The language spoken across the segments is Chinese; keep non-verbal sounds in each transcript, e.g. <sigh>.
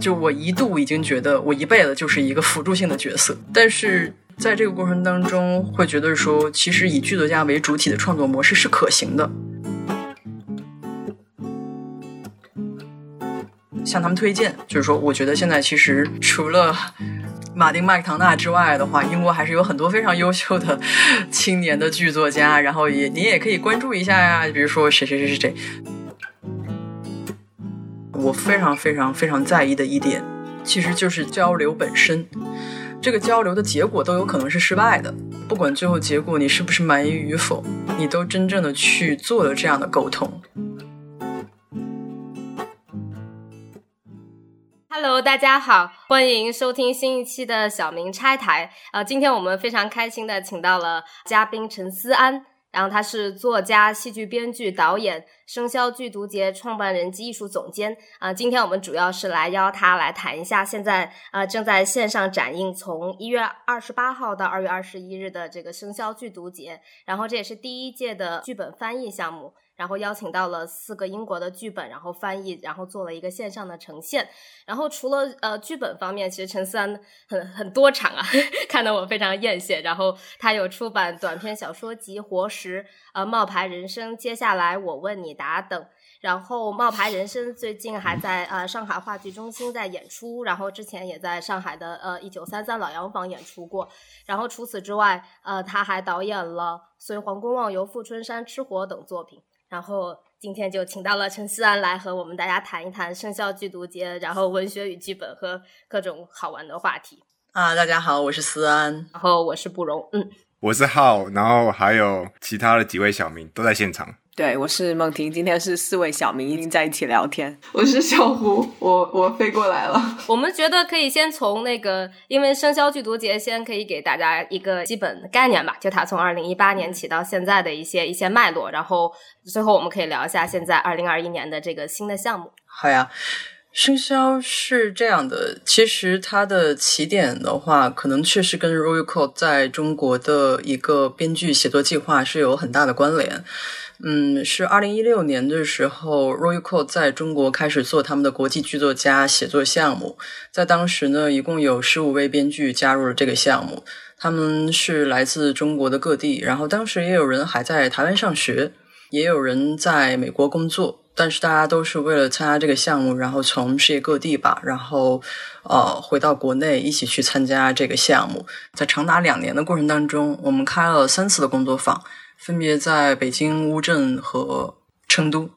就我一度已经觉得我一辈子就是一个辅助性的角色，但是在这个过程当中，会觉得说，其实以剧作家为主体的创作模式是可行的。向他们推荐，就是说，我觉得现在其实除了马丁麦克唐纳之外的话，英国还是有很多非常优秀的青年的剧作家，然后也你也可以关注一下呀，比如说谁谁谁谁谁。我非常非常非常在意的一点，其实就是交流本身。这个交流的结果都有可能是失败的，不管最后结果你是不是满意与否，你都真正的去做了这样的沟通。Hello，大家好，欢迎收听新一期的小明拆台。呃，今天我们非常开心的请到了嘉宾陈思安，然后他是作家、戏剧编剧、导演，生肖剧毒节创办人及艺术总监。啊，今天我们主要是来邀他来谈一下现在呃正在线上展映，从一月二十八号到二月二十一日的这个生肖剧毒节，然后这也是第一届的剧本翻译项目。然后邀请到了四个英国的剧本，然后翻译，然后做了一个线上的呈现。然后除了呃剧本方面，其实陈思安很很多场啊，<laughs> 看得我非常艳羡。然后他有出版短篇小说集《活石》、呃《冒牌人生》、接下来我问你答等。然后《冒牌人生》最近还在呃上海话剧中心在演出，然后之前也在上海的呃一九三三老洋房演出过。然后除此之外，呃他还导演了《随皇宫望游》《富春山吃火》等作品。然后今天就请到了陈思安来和我们大家谈一谈生肖剧读节，然后文学与剧本和各种好玩的话题啊！大家好，我是思安，然后我是布容，嗯，我是浩，然后还有其他的几位小明都在现场。对，我是梦婷，今天是四位小明经在一起聊天。我是小胡，我我飞过来了。我们觉得可以先从那个，因为生肖剧毒节，先可以给大家一个基本概念吧，就它从二零一八年起到现在的一些一些脉络，然后最后我们可以聊一下现在二零二一年的这个新的项目。好呀，生肖是这样的，其实它的起点的话，可能确实跟 Royal Court 在中国的一个编剧写作计划是有很大的关联。嗯，是二零一六年的时候，Royal 在中国开始做他们的国际剧作家写作项目。在当时呢，一共有十五位编剧加入了这个项目，他们是来自中国的各地。然后当时也有人还在台湾上学，也有人在美国工作。但是大家都是为了参加这个项目，然后从世界各地吧，然后呃回到国内一起去参加这个项目。在长达两年的过程当中，我们开了三次的工作坊。分别在北京、乌镇和成都，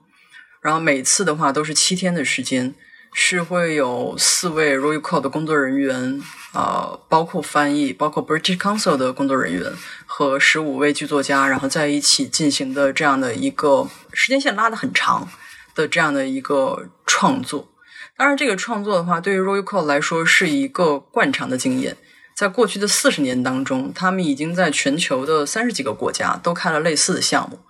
然后每次的话都是七天的时间，是会有四位 Royal Court 的工作人员，呃，包括翻译，包括 British Council 的工作人员和十五位剧作家，然后在一起进行的这样的一个时间线拉的很长的这样的一个创作。当然，这个创作的话，对于 Royal Court 来说是一个惯常的经验。在过去的四十年当中，他们已经在全球的三十几个国家都开了类似的项目。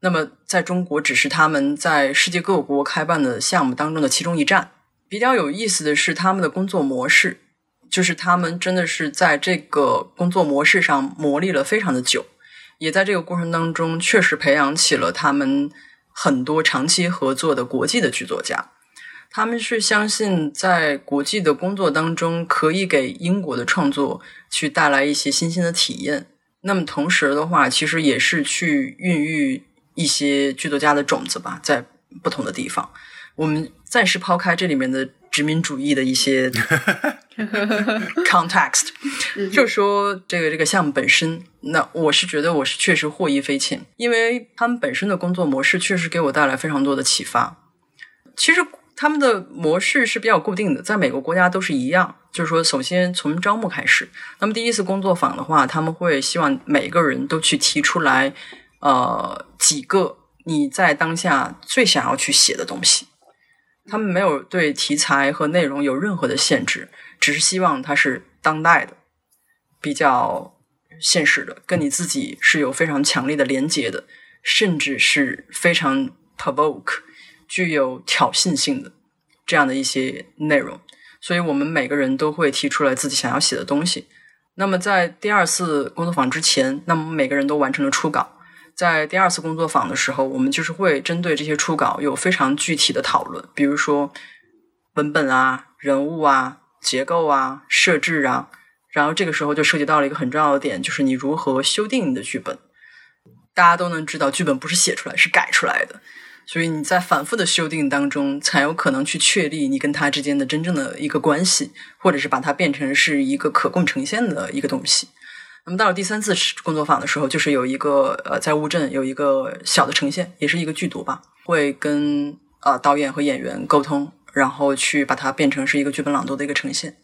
那么，在中国只是他们在世界各国开办的项目当中的其中一站。比较有意思的是，他们的工作模式，就是他们真的是在这个工作模式上磨砺了非常的久，也在这个过程当中确实培养起了他们很多长期合作的国际的剧作家。他们是相信在国际的工作当中，可以给英国的创作去带来一些新鲜的体验。那么同时的话，其实也是去孕育一些剧作家的种子吧，在不同的地方。我们暂时抛开这里面的殖民主义的一些 <laughs> context，就说这个这个项目本身，那我是觉得我是确实获益匪浅，因为他们本身的工作模式确实给我带来非常多的启发。其实。他们的模式是比较固定的，在每个国家都是一样。就是说，首先从招募开始，那么第一次工作坊的话，他们会希望每个人都去提出来，呃，几个你在当下最想要去写的东西。他们没有对题材和内容有任何的限制，只是希望它是当代的、比较现实的，跟你自己是有非常强烈的连接的，甚至是非常 provoke。具有挑衅性的这样的一些内容，所以我们每个人都会提出来自己想要写的东西。那么在第二次工作坊之前，那么每个人都完成了初稿。在第二次工作坊的时候，我们就是会针对这些初稿有非常具体的讨论。比如说，文本啊、人物啊、结构啊、设置啊，然后这个时候就涉及到了一个很重要的点，就是你如何修订你的剧本。大家都能知道，剧本不是写出来，是改出来的。所以你在反复的修订当中，才有可能去确立你跟他之间的真正的一个关系，或者是把它变成是一个可供呈现的一个东西。那么到了第三次工作坊的时候，就是有一个呃，在乌镇有一个小的呈现，也是一个剧读吧，会跟呃导演和演员沟通，然后去把它变成是一个剧本朗读的一个呈现。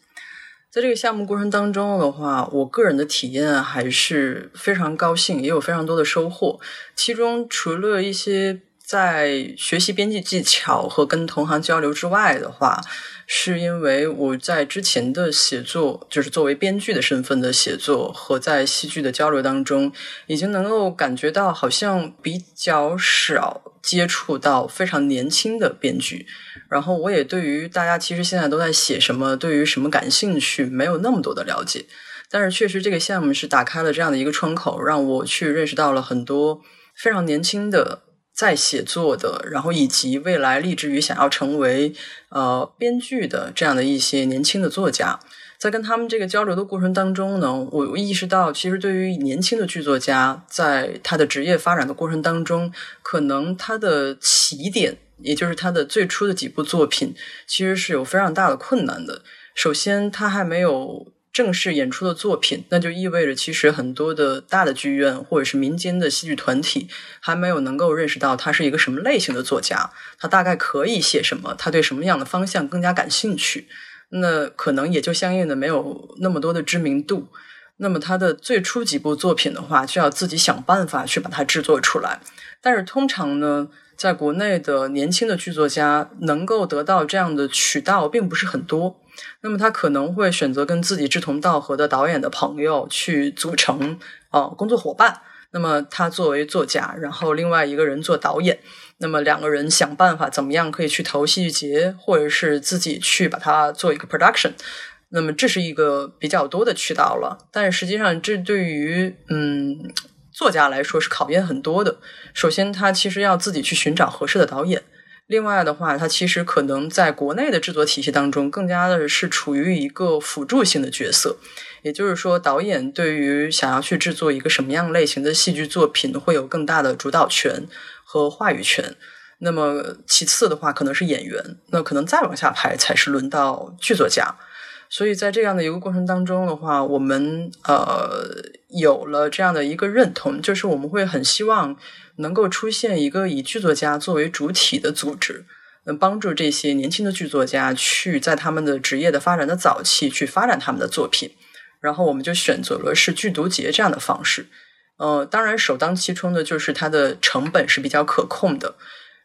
在这个项目过程当中的话，我个人的体验还是非常高兴，也有非常多的收获。其中除了一些。在学习编辑技巧和跟同行交流之外的话，是因为我在之前的写作，就是作为编剧的身份的写作和在戏剧的交流当中，已经能够感觉到好像比较少接触到非常年轻的编剧。然后我也对于大家其实现在都在写什么，对于什么感兴趣，没有那么多的了解。但是确实这个项目是打开了这样的一个窗口，让我去认识到了很多非常年轻的。在写作的，然后以及未来立志于想要成为呃编剧的这样的一些年轻的作家，在跟他们这个交流的过程当中呢，我意识到，其实对于年轻的剧作家，在他的职业发展的过程当中，可能他的起点，也就是他的最初的几部作品，其实是有非常大的困难的。首先，他还没有。正式演出的作品，那就意味着其实很多的大的剧院或者是民间的戏剧团体还没有能够认识到他是一个什么类型的作家，他大概可以写什么，他对什么样的方向更加感兴趣，那可能也就相应的没有那么多的知名度。那么他的最初几部作品的话，就要自己想办法去把它制作出来。但是通常呢，在国内的年轻的剧作家能够得到这样的渠道并不是很多。那么他可能会选择跟自己志同道合的导演的朋友去组成呃工作伙伴。那么他作为作家，然后另外一个人做导演。那么两个人想办法怎么样可以去投戏剧节，或者是自己去把它做一个 production。那么这是一个比较多的渠道了。但是实际上，这对于嗯作家来说是考验很多的。首先，他其实要自己去寻找合适的导演。另外的话，它其实可能在国内的制作体系当中，更加的是处于一个辅助性的角色。也就是说，导演对于想要去制作一个什么样类型的戏剧作品，会有更大的主导权和话语权。那么其次的话，可能是演员，那可能再往下排才是轮到剧作家。所以在这样的一个过程当中的话，我们呃有了这样的一个认同，就是我们会很希望。能够出现一个以剧作家作为主体的组织，能帮助这些年轻的剧作家去在他们的职业的发展的早期去发展他们的作品。然后我们就选择了是剧读节这样的方式。呃，当然首当其冲的就是它的成本是比较可控的。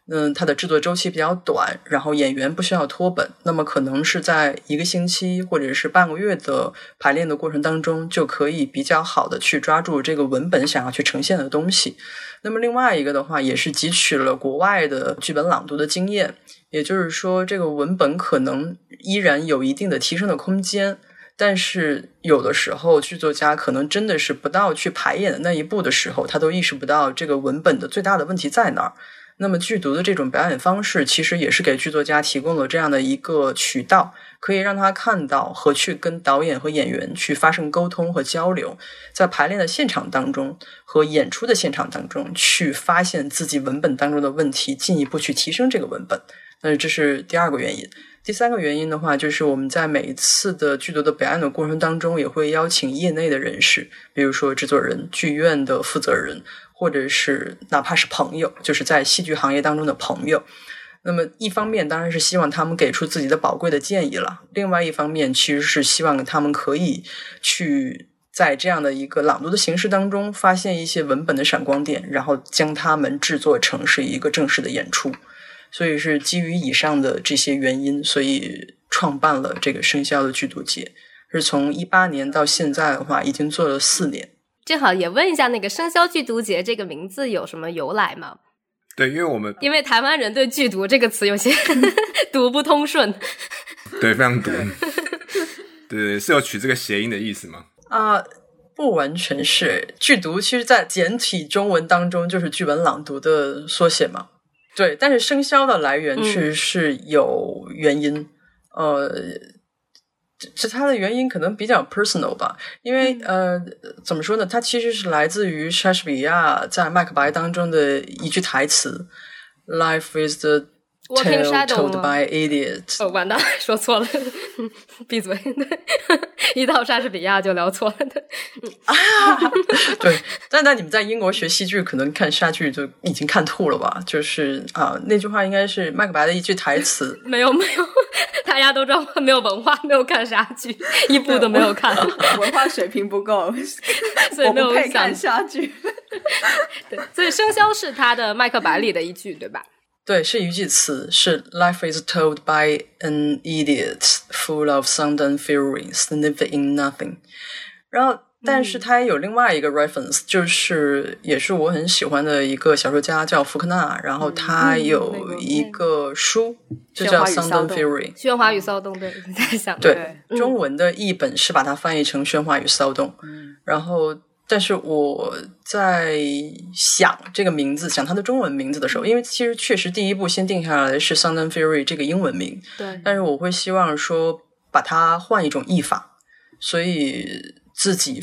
嗯，它的制作周期比较短，然后演员不需要脱本，那么可能是在一个星期或者是半个月的排练的过程当中，就可以比较好的去抓住这个文本想要去呈现的东西。那么另外一个的话，也是汲取了国外的剧本朗读的经验，也就是说，这个文本可能依然有一定的提升的空间，但是有的时候剧作家可能真的是不到去排演的那一步的时候，他都意识不到这个文本的最大的问题在哪儿。那么剧读的这种表演方式，其实也是给剧作家提供了这样的一个渠道，可以让他看到和去跟导演和演员去发生沟通和交流，在排练的现场当中和演出的现场当中去发现自己文本当中的问题，进一步去提升这个文本。那这是第二个原因。第三个原因的话，就是我们在每一次的剧读的表演的过程当中，也会邀请业内的人士，比如说制作人、剧院的负责人。或者是哪怕是朋友，就是在戏剧行业当中的朋友。那么一方面当然是希望他们给出自己的宝贵的建议了，另外一方面其实是希望他们可以去在这样的一个朗读的形式当中发现一些文本的闪光点，然后将它们制作成是一个正式的演出。所以是基于以上的这些原因，所以创办了这个生肖的剧读节。是从一八年到现在的话，已经做了四年。正好也问一下，那个生肖剧毒节这个名字有什么由来吗？对，因为我们因为台湾人对“剧毒”这个词有些 <laughs> 读不通顺，对，非常毒，对，是有取这个谐音的意思吗？啊，不完全是“剧毒”，其实在简体中文当中就是剧本朗读的缩写嘛。对，但是生肖的来源确实是有原因。呃，这这它的原因可能比较 personal 吧，因为呃，怎么说呢？它其实是来自于莎士比亚在《麦克白》当中的一句台词：“Life is the Walking tale shadow told 吗 by idiots。哦，完蛋，<laughs> 说错了，<laughs> 闭嘴！<laughs> 一到莎士比亚就聊错了的。对，但但你们在英国学戏剧，可能看莎剧就已经看吐了吧？就是啊，那句话应该是麦克白的一句台词。没有没有，大家都知道我没有文化，没有看莎剧，一部都没有看，文化水平不够，所以没有看莎剧。对，所以生肖是他的《麦克白》里的一句，对吧？对，是一句词，是 “Life is told by an idiot, full of sound and fury, sniffing in nothing”。然后，但是它也有另外一个 reference，、就是也是我很喜欢的一个小说家叫福克纳，然后他嗯有一个书、就叫《动 Fury》。喧哗与骚动，对，在想对，嗯中文的译本是把它翻译成“喧哗与骚动”，然后，但是我在想这个名字，想它的中文名字的时候，因为其实确实第一步先定下来的是 “Sound and Fury” 这个英文名，对，但是我会希望说把它换一种译法，所以自己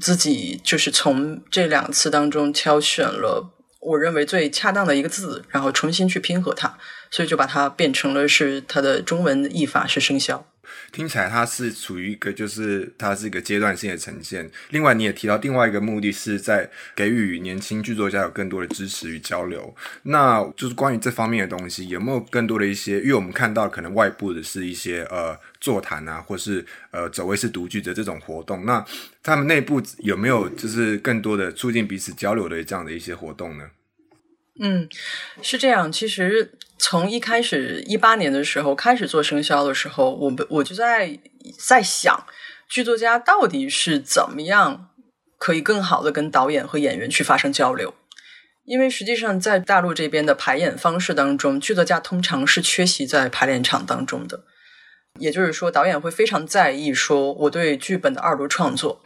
自己就是从这两次当中挑选了我认为最恰当的一个字，然后重新去拼合它，所以就把它变成了是它的中文译法是生肖。听起来它是处于一个就是它是一个阶段性的呈现。另外，你也提到另外一个目的是在给予年轻剧作家有更多的支持与交流。那就是关于这方面的东西，有没有更多的一些？因为我们看到可能外部的是一些呃座谈啊，或是呃走位式读剧的这种活动。那他们内部有没有就是更多的促进彼此交流的这样的一些活动呢？嗯，是这样。其实从一开始一八年的时候开始做生肖的时候，我们我就在在想，剧作家到底是怎么样可以更好的跟导演和演员去发生交流。因为实际上在大陆这边的排演方式当中，剧作家通常是缺席在排练场当中的。也就是说，导演会非常在意说我对剧本的二度创作。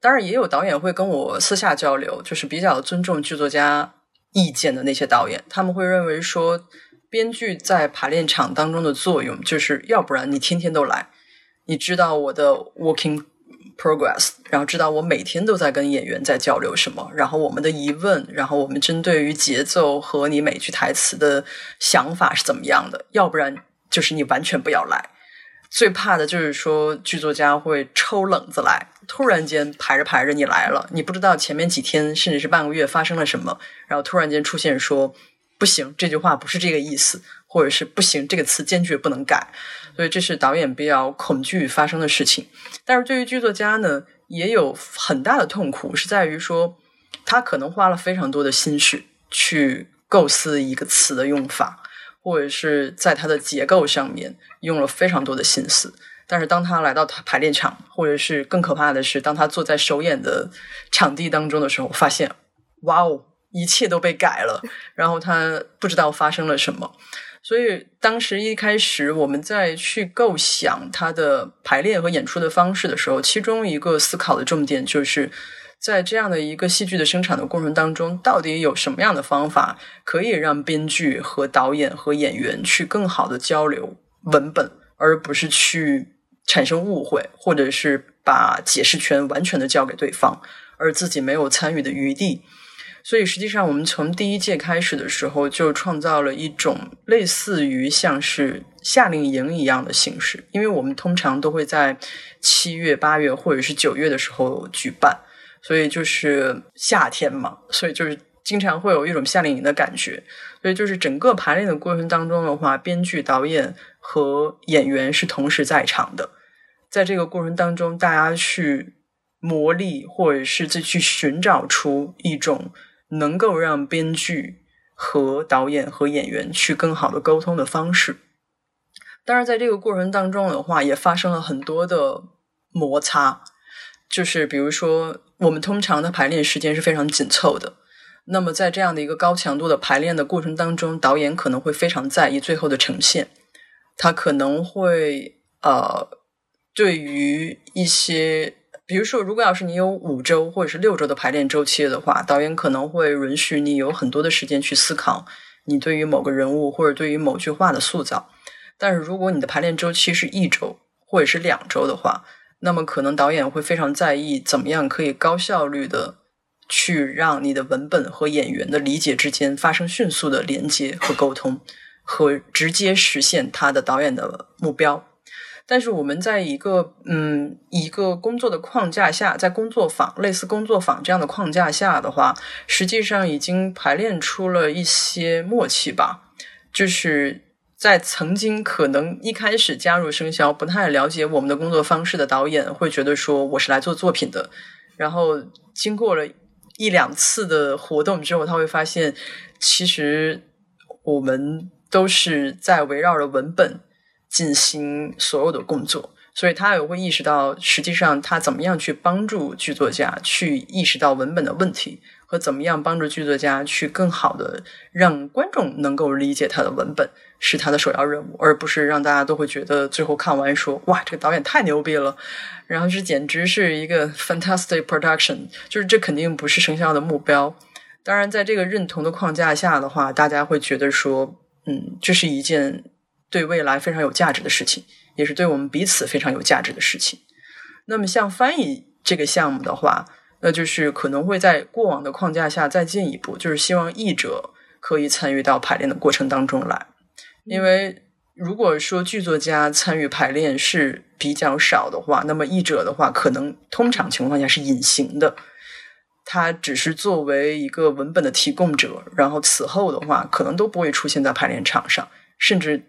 当然，也有导演会跟我私下交流，就是比较尊重剧作家意见的那些导演，他们会认为说，编剧在排练场当中的作用，就是要不然你天天都来，你知道我的 working progress，然后知道我每天都在跟演员在交流什么，然后我们的疑问，然后我们针对于节奏和你每句台词的想法是怎么样的，要不然就是你完全不要来。最怕的就是说，剧作家会抽冷子来，突然间排着排着你来了，你不知道前面几天甚至是半个月发生了什么，然后突然间出现说不行，这句话不是这个意思，或者是不行，这个词坚决不能改，所以这是导演比较恐惧发生的事情。但是对于剧作家呢，也有很大的痛苦，是在于说他可能花了非常多的心血去构思一个词的用法。或者是在它的结构上面用了非常多的心思，但是当他来到他排练场，或者是更可怕的是，当他坐在首演的场地当中的时候，发现，哇哦，一切都被改了，<laughs> 然后他不知道发生了什么。所以当时一开始我们在去构想他的排练和演出的方式的时候，其中一个思考的重点就是。在这样的一个戏剧的生产的过程当中，到底有什么样的方法可以让编剧和导演和演员去更好的交流文本，而不是去产生误会，或者是把解释权完全的交给对方，而自己没有参与的余地。所以，实际上我们从第一届开始的时候，就创造了一种类似于像是夏令营一样的形式，因为我们通常都会在七月、八月或者是九月的时候举办。所以就是夏天嘛，所以就是经常会有一种夏令营的感觉。所以就是整个排练的过程当中的话，编剧、导演和演员是同时在场的。在这个过程当中，大家去磨砺，或者是再去寻找出一种能够让编剧和导演和演员去更好的沟通的方式。当然，在这个过程当中的话，也发生了很多的摩擦。就是比如说，我们通常的排练时间是非常紧凑的。那么在这样的一个高强度的排练的过程当中，导演可能会非常在意最后的呈现。他可能会呃，对于一些，比如说，如果要是你有五周或者是六周的排练周期的话，导演可能会允许你有很多的时间去思考你对于某个人物或者对于某句话的塑造。但是如果你的排练周期是一周或者是两周的话，那么可能导演会非常在意怎么样可以高效率的去让你的文本和演员的理解之间发生迅速的连接和沟通，和直接实现他的导演的目标。但是我们在一个嗯一个工作的框架下，在工作坊类似工作坊这样的框架下的话，实际上已经排练出了一些默契吧，就是。在曾经可能一开始加入生肖不太了解我们的工作方式的导演，会觉得说我是来做作品的。然后经过了一两次的活动之后，他会发现其实我们都是在围绕着文本进行所有的工作，所以他也会意识到，实际上他怎么样去帮助剧作家去意识到文本的问题，和怎么样帮助剧作家去更好的让观众能够理解他的文本。是他的首要任务，而不是让大家都会觉得最后看完说哇，这个导演太牛逼了，然后这简直是一个 fantastic production，就是这肯定不是生肖的目标。当然，在这个认同的框架下的话，大家会觉得说，嗯，这是一件对未来非常有价值的事情，也是对我们彼此非常有价值的事情。那么，像翻译这个项目的话，那就是可能会在过往的框架下再进一步，就是希望译者可以参与到排练的过程当中来。因为如果说剧作家参与排练是比较少的话，那么译者的话，可能通常情况下是隐形的，他只是作为一个文本的提供者，然后此后的话，可能都不会出现在排练场上，甚至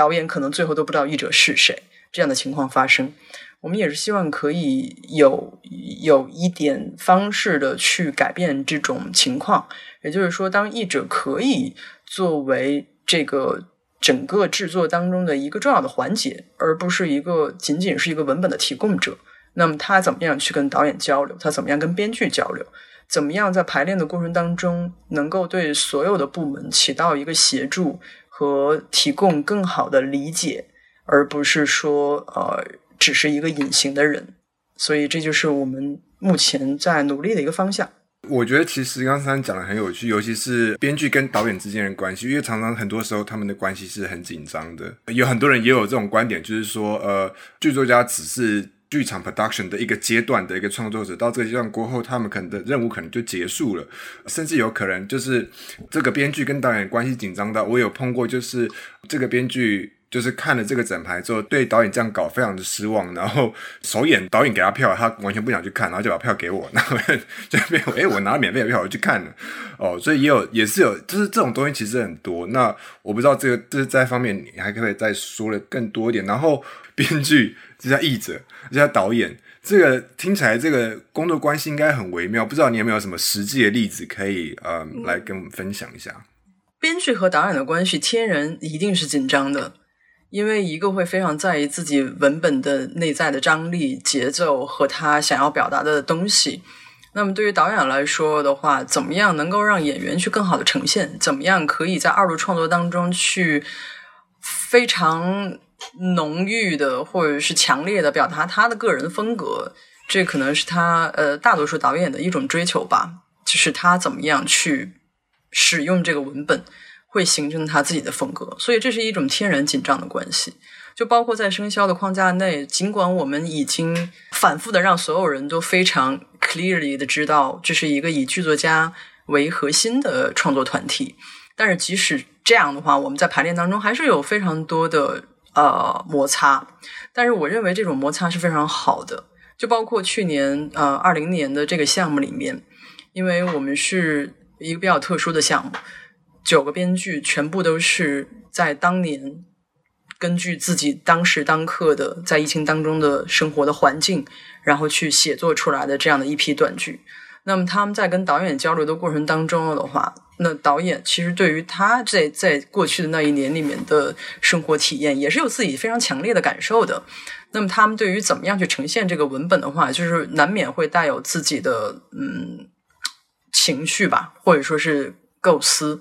导演可能最后都不知道译者是谁，这样的情况发生。我们也是希望可以有有一点方式的去改变这种情况，也就是说，当译者可以作为这个。整个制作当中的一个重要的环节，而不是一个仅仅是一个文本的提供者。那么他怎么样去跟导演交流？他怎么样跟编剧交流？怎么样在排练的过程当中，能够对所有的部门起到一个协助和提供更好的理解，而不是说呃只是一个隐形的人。所以这就是我们目前在努力的一个方向。我觉得其实刚才讲的很有趣，尤其是编剧跟导演之间的关系，因为常常很多时候他们的关系是很紧张的。有很多人也有这种观点，就是说，呃，剧作家只是剧场 production 的一个阶段的一个创作者，到这个阶段过后，他们可能的任务可能就结束了，甚至有可能就是这个编剧跟导演关系紧张到，我有碰过，就是这个编剧。就是看了这个整排之后，对导演这样搞非常的失望，然后首演导演给他票，他完全不想去看，然后就把票给我，然后 <laughs> 就变哎，我拿了免费的票我去看了，哦，所以也有也是有，就是这种东西其实很多。那我不知道这个这在方面你还可以再说的更多一点。然后 <laughs> 编剧这叫译者这家导演，这个听起来这个工作关系应该很微妙，不知道你有没有什么实际的例子可以呃来跟我们分享一下？编剧和导演的关系天然一定是紧张的。因为一个会非常在意自己文本的内在的张力、节奏和他想要表达的东西。那么对于导演来说的话，怎么样能够让演员去更好的呈现？怎么样可以在二度创作当中去非常浓郁的或者是强烈的表达他的个人风格？这可能是他呃大多数导演的一种追求吧，就是他怎么样去使用这个文本。会形成他自己的风格，所以这是一种天然紧张的关系。就包括在生肖的框架内，尽管我们已经反复的让所有人都非常 clearly 的知道这是一个以剧作家为核心的创作团体，但是即使这样的话，我们在排练当中还是有非常多的呃摩擦。但是我认为这种摩擦是非常好的。就包括去年呃二零年的这个项目里面，因为我们是一个比较特殊的项目。九个编剧全部都是在当年根据自己当时当刻的在疫情当中的生活的环境，然后去写作出来的这样的一批短剧。那么他们在跟导演交流的过程当中的话，那导演其实对于他在在过去的那一年里面的生活体验，也是有自己非常强烈的感受的。那么他们对于怎么样去呈现这个文本的话，就是难免会带有自己的嗯情绪吧，或者说是。构思，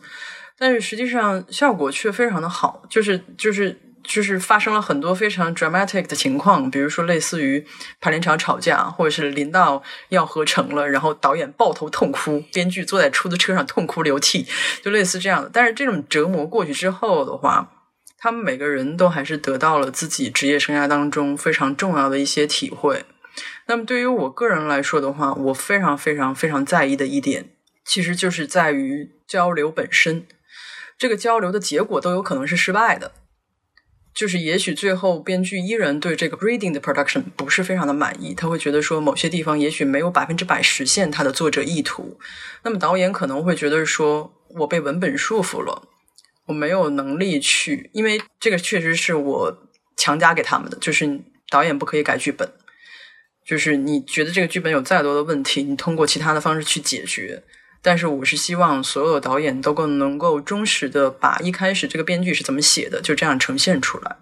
但是实际上效果却非常的好，就是就是就是发生了很多非常 dramatic 的情况，比如说类似于排练场吵架，或者是临到要合成了，然后导演抱头痛哭，编剧坐在出租车上痛哭流涕，就类似这样的。但是这种折磨过去之后的话，他们每个人都还是得到了自己职业生涯当中非常重要的一些体会。那么对于我个人来说的话，我非常非常非常在意的一点，其实就是在于交流本身。这个交流的结果都有可能是失败的，就是也许最后编剧依然对这个 reading 的 production 不是非常的满意，他会觉得说某些地方也许没有百分之百实现他的作者意图。那么导演可能会觉得说我被文本束缚了。我没有能力去，因为这个确实是我强加给他们的，就是导演不可以改剧本，就是你觉得这个剧本有再多的问题，你通过其他的方式去解决。但是我是希望所有的导演都够能够忠实的把一开始这个编剧是怎么写的，就这样呈现出来。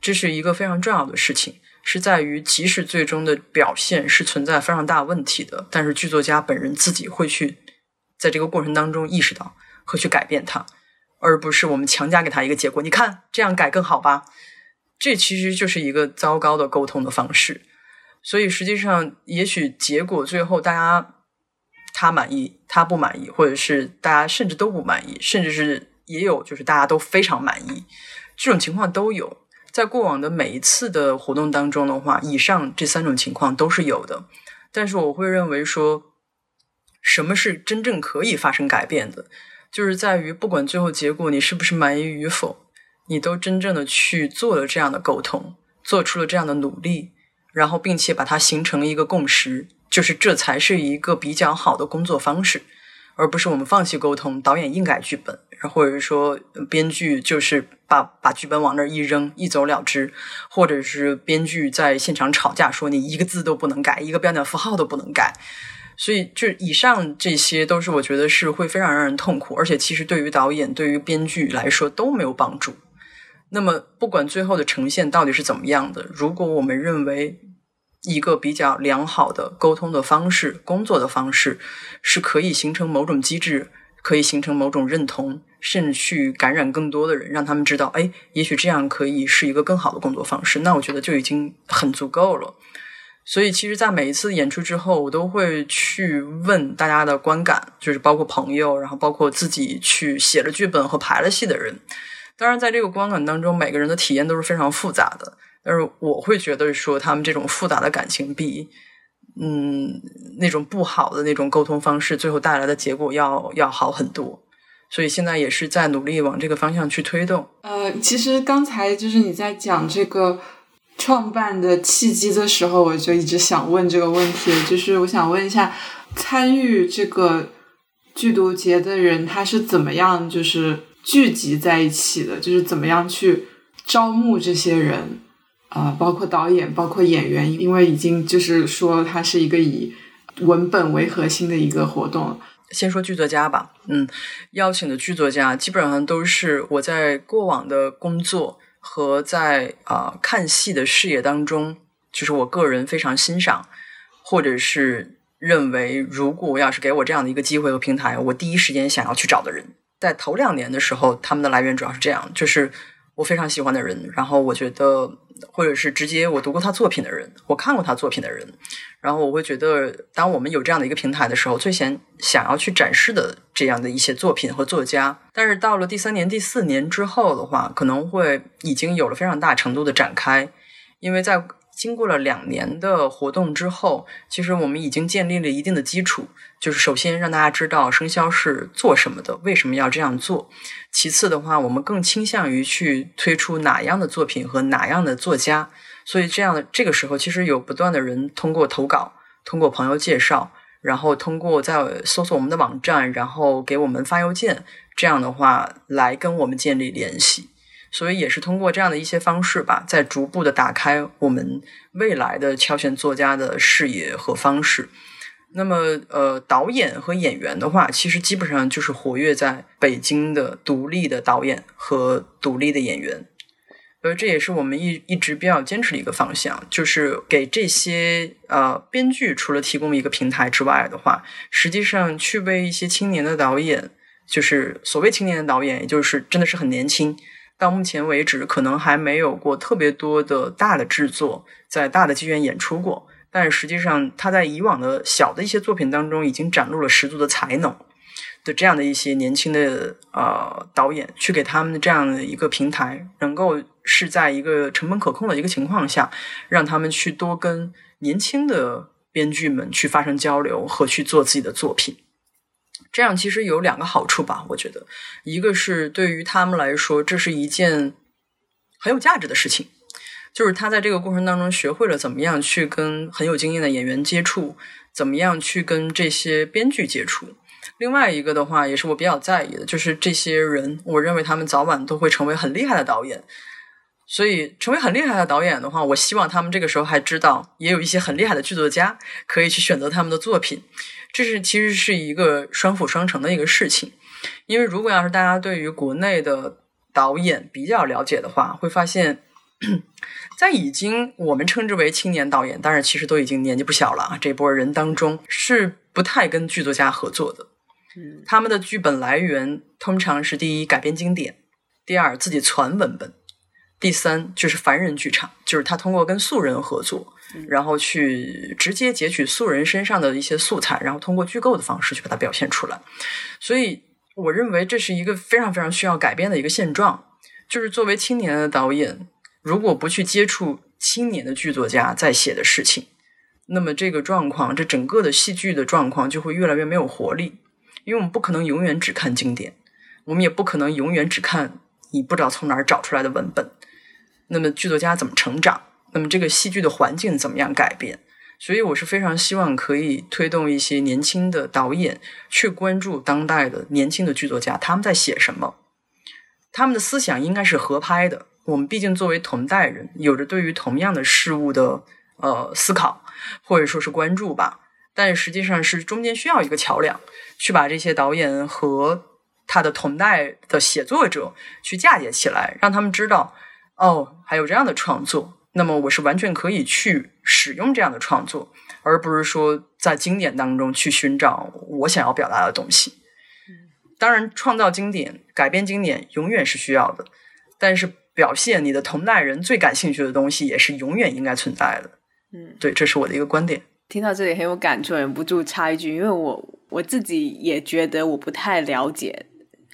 这是一个非常重要的事情，是在于即使最终的表现是存在非常大问题的，但是剧作家本人自己会去在这个过程当中意识到和去改变它。而不是我们强加给他一个结果，你看这样改更好吧？这其实就是一个糟糕的沟通的方式。所以实际上，也许结果最后大家他满意，他不满意，或者是大家甚至都不满意，甚至是也有就是大家都非常满意，这种情况都有。在过往的每一次的活动当中的话，以上这三种情况都是有的。但是我会认为说，什么是真正可以发生改变的？就是在于，不管最后结果你是不是满意与否，你都真正的去做了这样的沟通，做出了这样的努力，然后并且把它形成一个共识，就是这才是一个比较好的工作方式，而不是我们放弃沟通，导演硬改剧本，或者说编剧就是把把剧本往那儿一扔，一走了之，或者是编剧在现场吵架，说你一个字都不能改，一个标点符号都不能改。所以，就以上这些都是我觉得是会非常让人痛苦，而且其实对于导演、对于编剧来说都没有帮助。那么，不管最后的呈现到底是怎么样的，如果我们认为一个比较良好的沟通的方式、工作的方式是可以形成某种机制，可以形成某种认同，甚至去感染更多的人，让他们知道，哎，也许这样可以是一个更好的工作方式，那我觉得就已经很足够了。所以，其实，在每一次演出之后，我都会去问大家的观感，就是包括朋友，然后包括自己去写了剧本和排了戏的人。当然，在这个观感当中，每个人的体验都是非常复杂的。但是，我会觉得说，他们这种复杂的感情比，嗯，那种不好的那种沟通方式，最后带来的结果要要好很多。所以，现在也是在努力往这个方向去推动。呃，其实刚才就是你在讲这个。创办的契机的时候，我就一直想问这个问题，就是我想问一下，参与这个剧毒节的人，他是怎么样就是聚集在一起的？就是怎么样去招募这些人啊？包括导演，包括演员，因为已经就是说，它是一个以文本为核心的一个活动。先说剧作家吧，嗯，邀请的剧作家基本上都是我在过往的工作。和在啊看戏的视野当中，就是我个人非常欣赏，或者是认为，如果要是给我这样的一个机会和平台，我第一时间想要去找的人，在头两年的时候，他们的来源主要是这样，就是我非常喜欢的人，然后我觉得。或者是直接我读过他作品的人，我看过他作品的人，然后我会觉得，当我们有这样的一个平台的时候，最先想要去展示的这样的一些作品和作家。但是到了第三年、第四年之后的话，可能会已经有了非常大程度的展开，因为在。经过了两年的活动之后，其实我们已经建立了一定的基础。就是首先让大家知道生肖是做什么的，为什么要这样做。其次的话，我们更倾向于去推出哪样的作品和哪样的作家。所以这样的这个时候，其实有不断的人通过投稿，通过朋友介绍，然后通过在搜索我们的网站，然后给我们发邮件，这样的话来跟我们建立联系。所以也是通过这样的一些方式吧，在逐步的打开我们未来的挑选作家的视野和方式。那么，呃，导演和演员的话，其实基本上就是活跃在北京的独立的导演和独立的演员。而这也是我们一一直比较坚持的一个方向，就是给这些呃编剧除了提供一个平台之外的话，实际上去为一些青年的导演，就是所谓青年的导演，也就是真的是很年轻。到目前为止，可能还没有过特别多的大的制作在大的剧院演出过，但实际上他在以往的小的一些作品当中已经展露了十足的才能。的这样的一些年轻的呃导演，去给他们的这样的一个平台，能够是在一个成本可控的一个情况下，让他们去多跟年轻的编剧们去发生交流和去做自己的作品。这样其实有两个好处吧，我觉得，一个是对于他们来说，这是一件很有价值的事情，就是他在这个过程当中学会了怎么样去跟很有经验的演员接触，怎么样去跟这些编剧接触。另外一个的话，也是我比较在意的，就是这些人，我认为他们早晚都会成为很厉害的导演。所以，成为很厉害的导演的话，我希望他们这个时候还知道，也有一些很厉害的剧作家可以去选择他们的作品。这是其实是一个双辅双成的一个事情。因为如果要是大家对于国内的导演比较了解的话，会发现，在已经我们称之为青年导演，当然其实都已经年纪不小了啊，这波人当中是不太跟剧作家合作的。他们的剧本来源通常是第一改编经典，第二自己传文本，第三就是凡人剧场，就是他通过跟素人合作，然后去直接截取素人身上的一些素材，然后通过剧构的方式去把它表现出来。所以我认为这是一个非常非常需要改变的一个现状，就是作为青年的导演，如果不去接触青年的剧作家在写的事情，那么这个状况，这整个的戏剧的状况就会越来越没有活力。因为我们不可能永远只看经典，我们也不可能永远只看你不知道从哪儿找出来的文本。那么剧作家怎么成长？那么这个戏剧的环境怎么样改变？所以我是非常希望可以推动一些年轻的导演去关注当代的年轻的剧作家，他们在写什么？他们的思想应该是合拍的。我们毕竟作为同代人，有着对于同样的事物的呃思考，或者说是关注吧。但实际上是中间需要一个桥梁。去把这些导演和他的同代的写作者去嫁接起来，让他们知道哦，还有这样的创作。那么我是完全可以去使用这样的创作，而不是说在经典当中去寻找我想要表达的东西。当然，创造经典、改编经典永远是需要的，但是表现你的同代人最感兴趣的东西也是永远应该存在的。嗯，对，这是我的一个观点。听到这里很有感触，忍不住插一句，因为我我自己也觉得我不太了解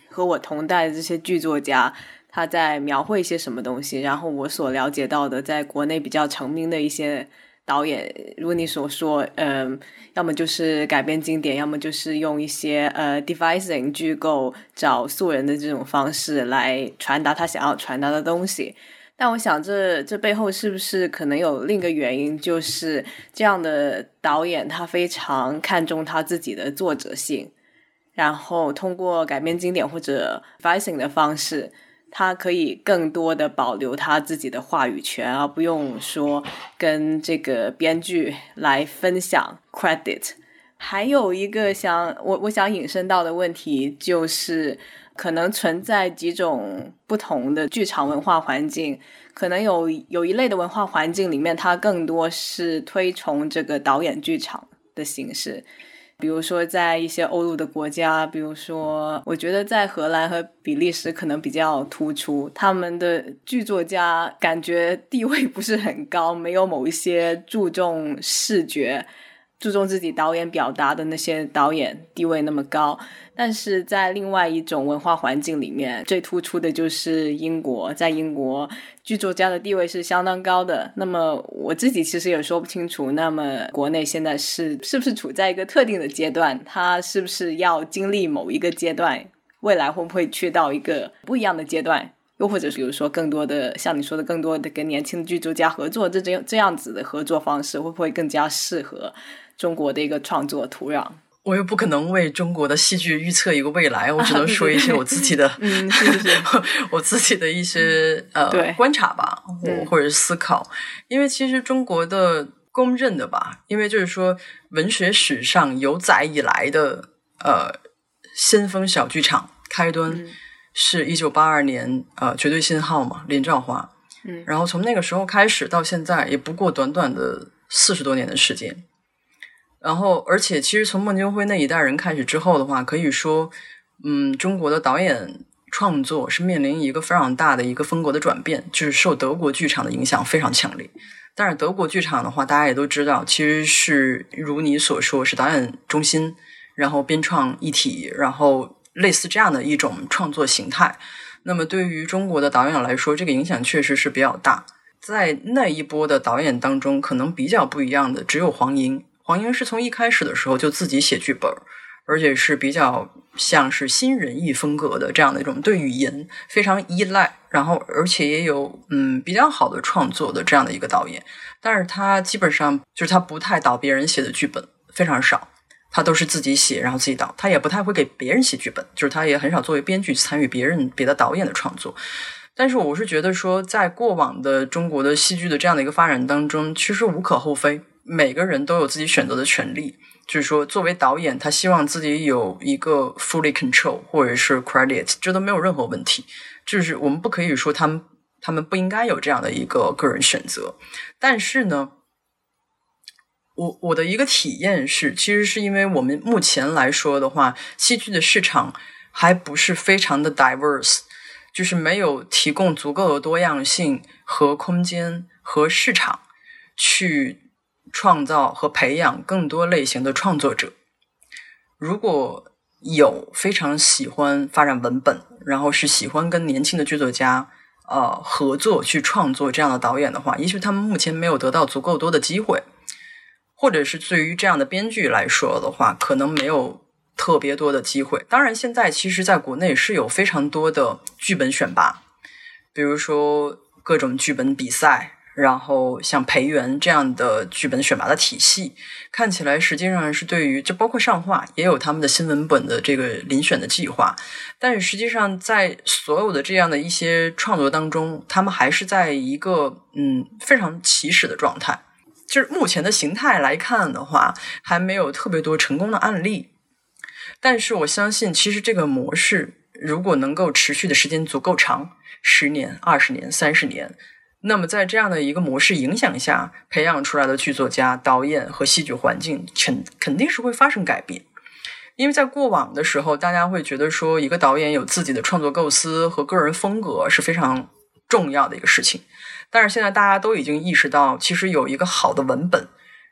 和我同代的这些剧作家他在描绘一些什么东西，然后我所了解到的，在国内比较成名的一些导演，如你所说，嗯，要么就是改编经典，要么就是用一些呃 devising 剧构找素人的这种方式来传达他想要传达的东西。但我想，这这背后是不是可能有另一个原因，就是这样的导演他非常看重他自己的作者性，然后通过改编经典或者 d e v i c i n g 的方式，他可以更多的保留他自己的话语权，而不用说跟这个编剧来分享 credit。还有一个想我我想引申到的问题就是。可能存在几种不同的剧场文化环境，可能有有一类的文化环境里面，它更多是推崇这个导演剧场的形式。比如说，在一些欧陆的国家，比如说，我觉得在荷兰和比利时可能比较突出，他们的剧作家感觉地位不是很高，没有某一些注重视觉。注重自己导演表达的那些导演地位那么高，但是在另外一种文化环境里面，最突出的就是英国。在英国，剧作家的地位是相当高的。那么我自己其实也说不清楚，那么国内现在是是不是处在一个特定的阶段？它是不是要经历某一个阶段？未来会不会去到一个不一样的阶段？又或者是比如说更多的像你说的，更多的跟年轻的剧作家合作，这这这样子的合作方式会不会更加适合？中国的一个创作土壤，我又不可能为中国的戏剧预测一个未来，我只能说一些我自己的，嗯，是是 <laughs> 我自己的一些呃观察吧，或或者是思考。因为其实中国的公认的吧，因为就是说文学史上有载以来的呃先锋小剧场开端是一九八二年呃绝对信号嘛，林兆华，嗯，然后从那个时候开始到现在，也不过短短的四十多年的时间。然后，而且其实从孟京辉那一代人开始之后的话，可以说，嗯，中国的导演创作是面临一个非常大的一个风格的转变，就是受德国剧场的影响非常强烈。但是德国剧场的话，大家也都知道，其实是如你所说是导演中心，然后编创一体，然后类似这样的一种创作形态。那么对于中国的导演来说，这个影响确实是比较大。在那一波的导演当中，可能比较不一样的只有黄英。黄英是从一开始的时候就自己写剧本，而且是比较像是新人艺风格的这样的一种对语言非常依赖，然后而且也有嗯比较好的创作的这样的一个导演。但是他基本上就是他不太导别人写的剧本，非常少，他都是自己写，然后自己导。他也不太会给别人写剧本，就是他也很少作为编剧参与别人别的导演的创作。但是我是觉得说，在过往的中国的戏剧的这样的一个发展当中，其实无可厚非，每个人都有自己选择的权利。就是说，作为导演，他希望自己有一个 fully control 或者是 credit，这都没有任何问题。就是我们不可以说他们他们不应该有这样的一个个人选择。但是呢，我我的一个体验是，其实是因为我们目前来说的话，戏剧的市场还不是非常的 diverse。就是没有提供足够的多样性和空间和市场，去创造和培养更多类型的创作者。如果有非常喜欢发展文本，然后是喜欢跟年轻的剧作家呃合作去创作这样的导演的话，也许他们目前没有得到足够多的机会，或者是对于这样的编剧来说的话，可能没有。特别多的机会，当然，现在其实在国内是有非常多的剧本选拔，比如说各种剧本比赛，然后像培元这样的剧本选拔的体系，看起来实际上是对于，就包括上画也有他们的新文本的这个遴选的计划，但是实际上在所有的这样的一些创作当中，他们还是在一个嗯非常起始的状态，就是目前的形态来看的话，还没有特别多成功的案例。但是我相信，其实这个模式如果能够持续的时间足够长，十年、二十年、三十年，那么在这样的一个模式影响下，培养出来的剧作家、导演和戏剧环境，肯肯定是会发生改变。因为在过往的时候，大家会觉得说，一个导演有自己的创作构思和个人风格是非常重要的一个事情。但是现在大家都已经意识到，其实有一个好的文本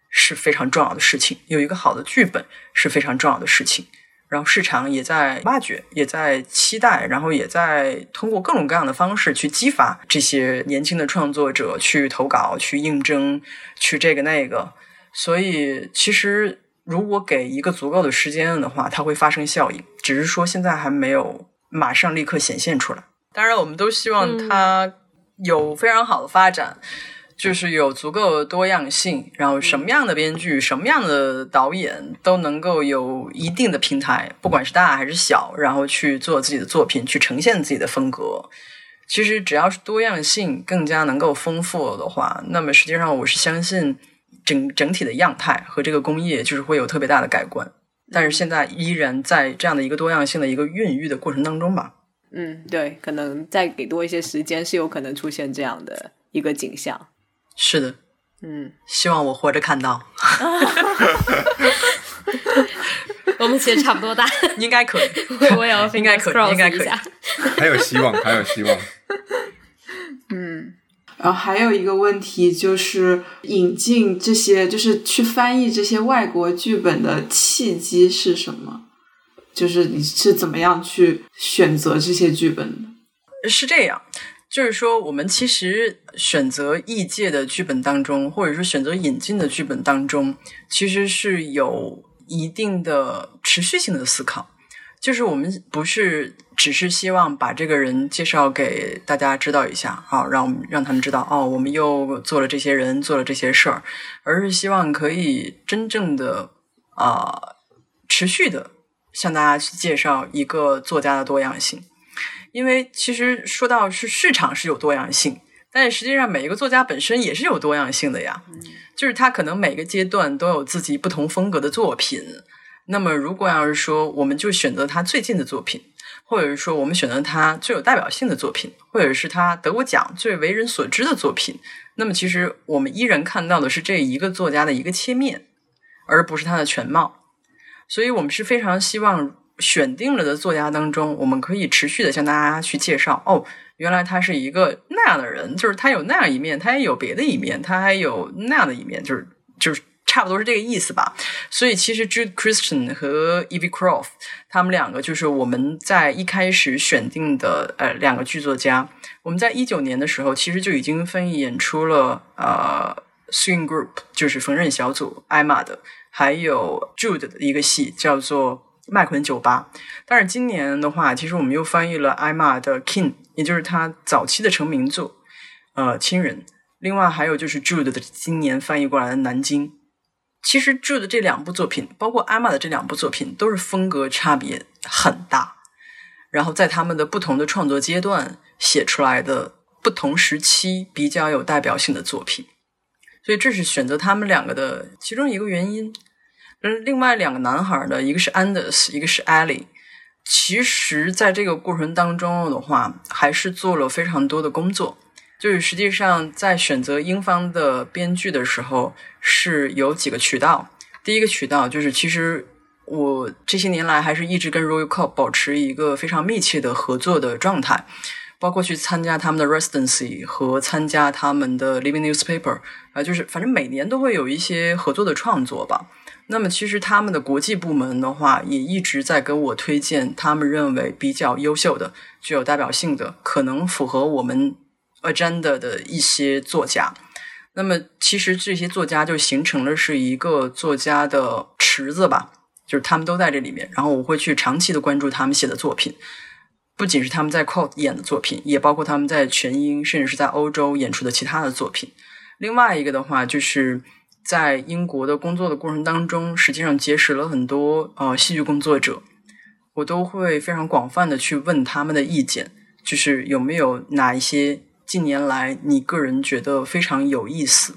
是非常重要的事情，有一个好的剧本是非常重要的事情。然后市场也在挖掘，也在期待，然后也在通过各种各样的方式去激发这些年轻的创作者去投稿、去应征、去这个那个。所以，其实如果给一个足够的时间的话，它会发生效应，只是说现在还没有马上立刻显现出来。当然，我们都希望它有非常好的发展。就是有足够的多样性，然后什么样的编剧、什么样的导演都能够有一定的平台，不管是大还是小，然后去做自己的作品，去呈现自己的风格。其实只要是多样性更加能够丰富的话，那么实际上我是相信整整体的样态和这个工业就是会有特别大的改观。但是现在依然在这样的一个多样性的一个孕育的过程当中吧。嗯，对，可能再给多一些时间，是有可能出现这样的一个景象。是的，嗯，希望我活着看到。<laughs> 我们其实差不多大，<laughs> 应该可以。我也要应该可以，应该可以。还有希望，<laughs> 还有希望。嗯，然后还有一个问题就是引进这些，就是去翻译这些外国剧本的契机是什么？就是你是怎么样去选择这些剧本的？是这样。就是说，我们其实选择异界的剧本当中，或者说选择引进的剧本当中，其实是有一定的持续性的思考。就是我们不是只是希望把这个人介绍给大家知道一下啊，让让他们知道哦，我们又做了这些人做了这些事儿，而是希望可以真正的啊持续的向大家去介绍一个作家的多样性。因为其实说到是市场是有多样性，但是实际上每一个作家本身也是有多样性的呀。就是他可能每个阶段都有自己不同风格的作品。那么如果要是说，我们就选择他最近的作品，或者是说我们选择他最有代表性的作品，或者是他得过奖最为人所知的作品，那么其实我们依然看到的是这一个作家的一个切面，而不是他的全貌。所以我们是非常希望。选定了的作家当中，我们可以持续的向大家去介绍哦，原来他是一个那样的人，就是他有那样一面，他也有别的一面，他还有那样的一面，就是就是差不多是这个意思吧。所以其实 Jude Christian 和 Evie Croft 他们两个就是我们在一开始选定的呃两个剧作家。我们在一九年的时候，其实就已经分演出了呃 Swing Group，就是缝纫小组艾玛的，还有 Jude 的一个戏叫做。麦昆酒吧，但是今年的话，其实我们又翻译了艾玛的《King》，也就是他早期的成名作，呃，《亲人》。另外还有就是 Jude 的今年翻译过来的《南京》。其实 Jude 这两部作品，包括艾玛的这两部作品，都是风格差别很大，然后在他们的不同的创作阶段写出来的不同时期比较有代表性的作品，所以这是选择他们两个的其中一个原因。嗯，另外两个男孩呢，一个是 Anders，一个是 Ali。其实，在这个过程当中的话，还是做了非常多的工作。就是实际上，在选择英方的编剧的时候，是有几个渠道。第一个渠道就是，其实我这些年来还是一直跟 Royal Court 保持一个非常密切的合作的状态，包括去参加他们的 residency 和参加他们的 living newspaper 啊，就是反正每年都会有一些合作的创作吧。那么，其实他们的国际部门的话，也一直在跟我推荐他们认为比较优秀的、具有代表性的、可能符合我们 agenda 的一些作家。那么，其实这些作家就形成了是一个作家的池子吧，就是他们都在这里面。然后，我会去长期的关注他们写的作品，不仅是他们在 Court 演的作品，也包括他们在全英甚至是在欧洲演出的其他的作品。另外一个的话，就是。在英国的工作的过程当中，实际上结识了很多呃戏剧工作者，我都会非常广泛的去问他们的意见，就是有没有哪一些近年来你个人觉得非常有意思、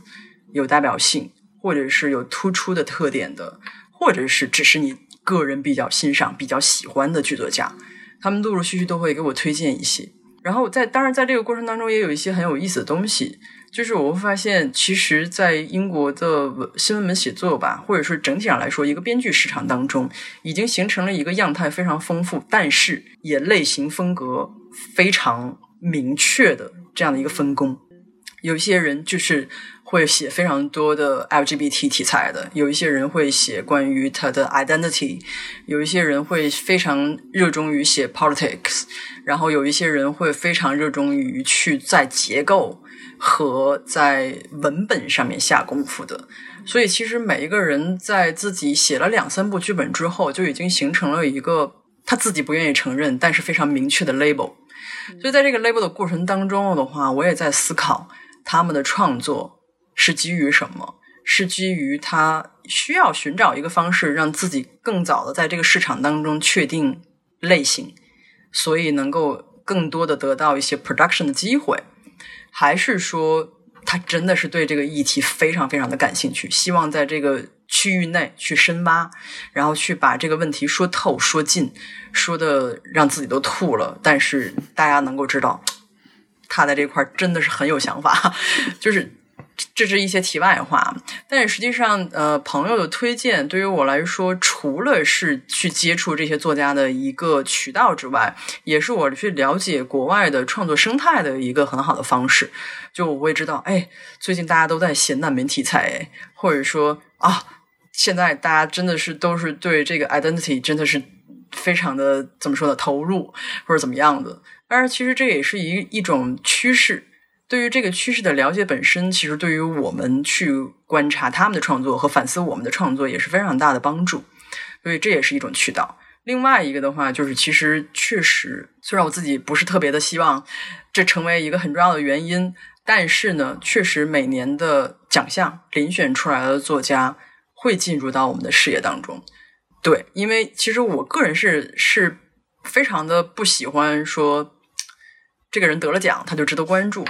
有代表性，或者是有突出的特点的，或者是只是你个人比较欣赏、比较喜欢的剧作家，他们陆陆续续都会给我推荐一些。然后在当然在这个过程当中，也有一些很有意思的东西。就是我会发现，其实，在英国的新闻门写作吧，或者说整体上来说，一个编剧市场当中，已经形成了一个样态非常丰富，但是也类型风格非常明确的这样的一个分工。有一些人就是会写非常多的 LGBT 题材的，有一些人会写关于他的 identity，有一些人会非常热衷于写 politics，然后有一些人会非常热衷于去在结构。和在文本上面下功夫的，所以其实每一个人在自己写了两三部剧本之后，就已经形成了一个他自己不愿意承认，但是非常明确的 label。所以在这个 label 的过程当中的话，我也在思考他们的创作是基于什么？是基于他需要寻找一个方式，让自己更早的在这个市场当中确定类型，所以能够更多的得到一些 production 的机会。还是说他真的是对这个议题非常非常的感兴趣，希望在这个区域内去深挖，然后去把这个问题说透、说尽，说的让自己都吐了。但是大家能够知道，他在这块真的是很有想法，<laughs> 就是。这是一些题外话，但是实际上，呃，朋友的推荐对于我来说，除了是去接触这些作家的一个渠道之外，也是我去了解国外的创作生态的一个很好的方式。就我会知道，哎，最近大家都在写难民题材，或者说啊，现在大家真的是都是对这个 identity 真的是非常的怎么说呢，投入或者怎么样的。但是其实这也是一一种趋势。对于这个趋势的了解本身，其实对于我们去观察他们的创作和反思我们的创作也是非常大的帮助，所以这也是一种渠道。另外一个的话，就是其实确实，虽然我自己不是特别的希望这成为一个很重要的原因，但是呢，确实每年的奖项遴选出来的作家会进入到我们的视野当中。对，因为其实我个人是是非常的不喜欢说这个人得了奖他就值得关注。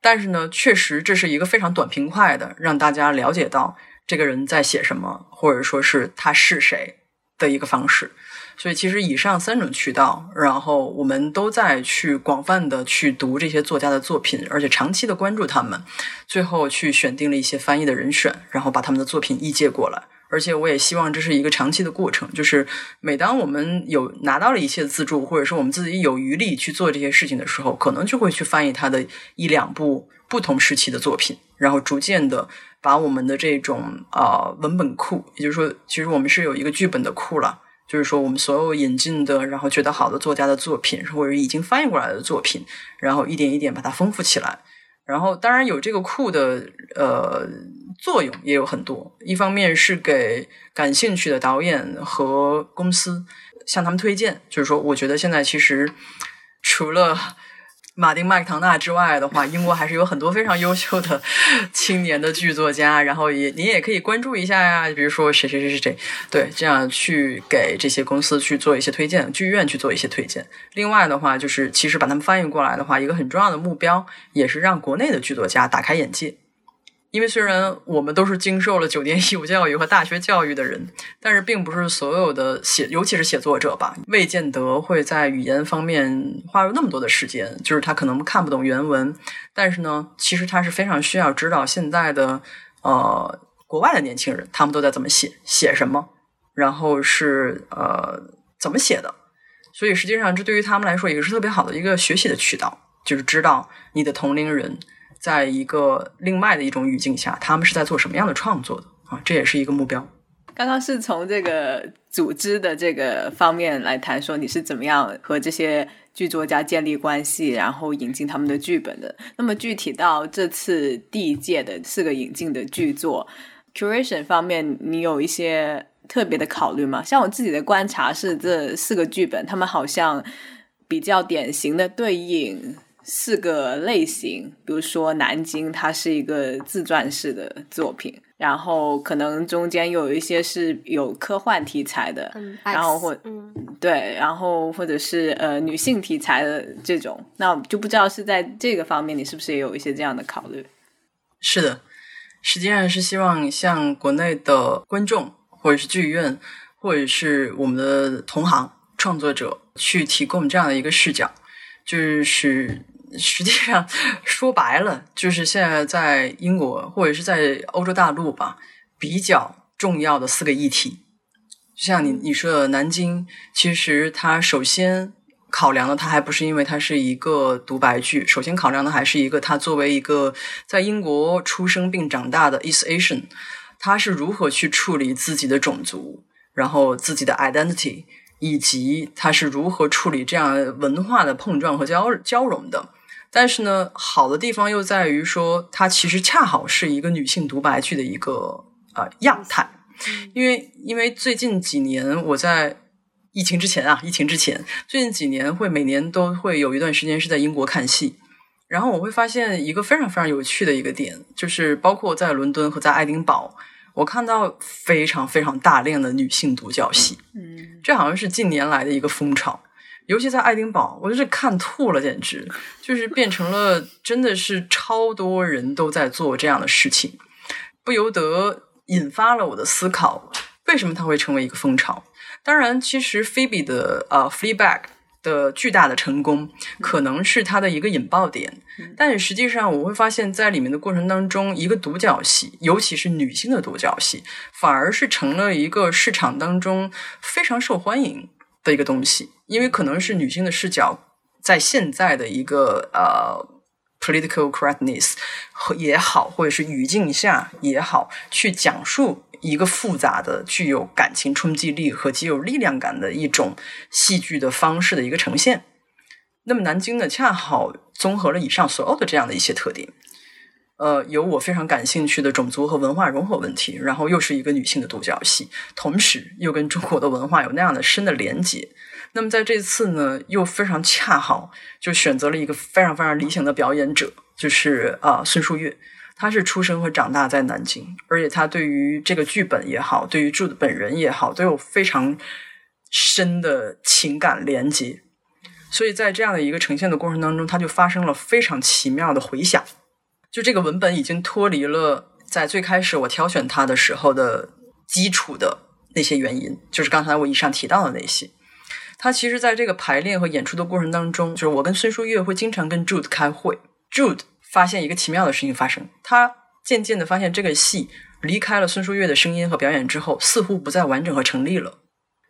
但是呢，确实这是一个非常短平快的，让大家了解到这个人在写什么，或者说是他是谁的一个方式。所以，其实以上三种渠道，然后我们都在去广泛的去读这些作家的作品，而且长期的关注他们，最后去选定了一些翻译的人选，然后把他们的作品译介过来。而且我也希望这是一个长期的过程，就是每当我们有拿到了一切资助，或者说我们自己有余力去做这些事情的时候，可能就会去翻译他的一两部不同时期的作品，然后逐渐的把我们的这种啊、文本库，也就是说，其实我们是有一个剧本的库了。就是说，我们所有引进的，然后觉得好的作家的作品，或者已经翻译过来的作品，然后一点一点把它丰富起来。然后，当然有这个库的呃作用也有很多。一方面是给感兴趣的导演和公司向他们推荐，就是说，我觉得现在其实除了马丁麦克唐纳之外的话，英国还是有很多非常优秀的青年的剧作家。然后也你也可以关注一下呀，比如说谁谁谁谁谁，对，这样去给这些公司去做一些推荐，剧院去做一些推荐。另外的话，就是其实把他们翻译过来的话，一个很重要的目标也是让国内的剧作家打开眼界。因为虽然我们都是经受了九年义务教育和大学教育的人，但是并不是所有的写，尤其是写作者吧，未见得会在语言方面花入那么多的时间。就是他可能看不懂原文，但是呢，其实他是非常需要知道现在的呃国外的年轻人他们都在怎么写，写什么，然后是呃怎么写的。所以实际上，这对于他们来说也是特别好的一个学习的渠道，就是知道你的同龄人。在一个另外的一种语境下，他们是在做什么样的创作的啊？这也是一个目标。刚刚是从这个组织的这个方面来谈，说你是怎么样和这些剧作家建立关系，然后引进他们的剧本的。那么具体到这次第一届的四个引进的剧作 curation 方面，你有一些特别的考虑吗？像我自己的观察是，这四个剧本他们好像比较典型的对应。四个类型，比如说《南京》，它是一个自传式的作品，然后可能中间又有一些是有科幻题材的，嗯，然后或嗯对，然后或者是呃女性题材的这种，那就不知道是在这个方面，你是不是也有一些这样的考虑？是的，实际上是希望向国内的观众，或者是剧院，或者是我们的同行创作者，去提供这样的一个视角，就是。实际上说白了，就是现在在英国或者是在欧洲大陆吧，比较重要的四个议题。就像你你说的南京，其实它首先考量的，它还不是因为它是一个独白剧，首先考量的还是一个它作为一个在英国出生并长大的 East Asian，他是如何去处理自己的种族，然后自己的 identity，以及他是如何处理这样文化的碰撞和交交融的。但是呢，好的地方又在于说，它其实恰好是一个女性独白剧的一个呃样态，因为因为最近几年我在疫情之前啊，疫情之前最近几年会每年都会有一段时间是在英国看戏，然后我会发现一个非常非常有趣的一个点，就是包括在伦敦和在爱丁堡，我看到非常非常大量的女性独角戏，嗯，这好像是近年来的一个风潮。尤其在爱丁堡，我就是看吐了，简直就是变成了真的是超多人都在做这样的事情，不由得引发了我的思考：为什么它会成为一个风潮？当然，其实菲比的呃《Fleabag》的巨大的成功可能是它的一个引爆点，但是实际上我会发现，在里面的过程当中，一个独角戏，尤其是女性的独角戏，反而是成了一个市场当中非常受欢迎的一个东西。因为可能是女性的视角，在现在的一个呃 political correctness 也好，或者是语境下也好，去讲述一个复杂的、具有感情冲击力和极有力量感的一种戏剧的方式的一个呈现。那么南京呢，恰好综合了以上所有的这样的一些特点。呃，有我非常感兴趣的种族和文化融合问题，然后又是一个女性的独角戏，同时又跟中国的文化有那样的深的连接。那么在这次呢，又非常恰好就选择了一个非常非常理想的表演者，就是啊孙淑月。她是出生和长大在南京，而且她对于这个剧本也好，对于的本人也好，都有非常深的情感连接。所以在这样的一个呈现的过程当中，它就发生了非常奇妙的回响。就这个文本已经脱离了在最开始我挑选它的时候的基础的那些原因，就是刚才我以上提到的那些。他其实在这个排练和演出的过程当中，就是我跟孙淑月会经常跟 Jude 开会。Jude 发现一个奇妙的事情发生，他渐渐的发现这个戏离开了孙淑月的声音和表演之后，似乎不再完整和成立了。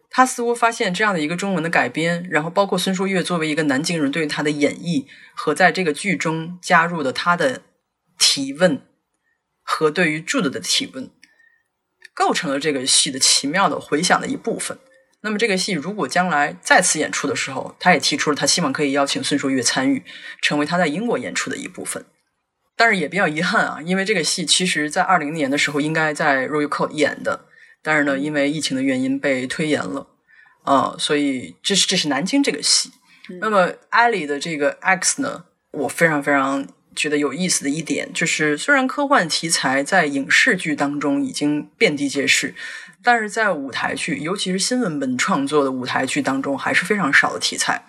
他似乎发现这样的一个中文的改编，然后包括孙淑月作为一个南京人对于他的演绎和在这个剧中加入的他的提问，和对于 Jude 的提问，构成了这个戏的奇妙的回响的一部分。那么这个戏如果将来再次演出的时候，他也提出了他希望可以邀请孙淑月参与，成为他在英国演出的一部分。但是也比较遗憾啊，因为这个戏其实在二零年的时候应该在 Royal Court 演的，但是呢，因为疫情的原因被推延了。啊，所以这是这是南京这个戏。那么艾莉的这个 X 呢，我非常非常觉得有意思的一点就是，虽然科幻题材在影视剧当中已经遍地皆是，但是在舞台剧，尤其是新文本创作的舞台剧当中，还是非常少的题材。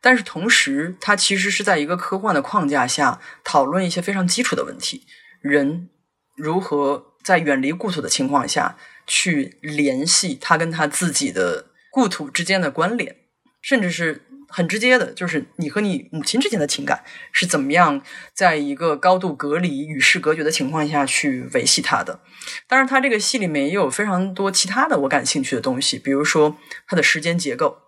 但是同时，它其实是在一个科幻的框架下讨论一些非常基础的问题：人如何在远离故土的情况下去联系他跟他自己的。故土之间的关联，甚至是很直接的，就是你和你母亲之间的情感是怎么样，在一个高度隔离、与世隔绝的情况下去维系它的。当然，它这个戏里面也有非常多其他的我感兴趣的东西，比如说它的时间结构、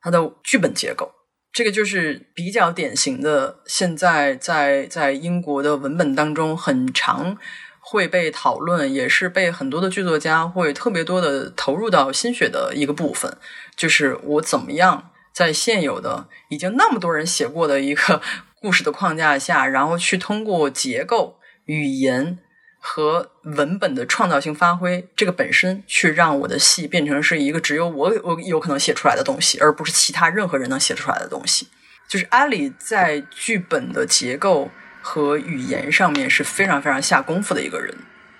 它的剧本结构，这个就是比较典型的，现在在在英国的文本当中很长。会被讨论，也是被很多的剧作家会特别多的投入到心血的一个部分，就是我怎么样在现有的已经那么多人写过的一个 <laughs> 故事的框架下，然后去通过结构、语言和文本的创造性发挥，这个本身去让我的戏变成是一个只有我我有可能写出来的东西，而不是其他任何人能写出来的东西。就是阿里在剧本的结构。和语言上面是非常非常下功夫的一个人。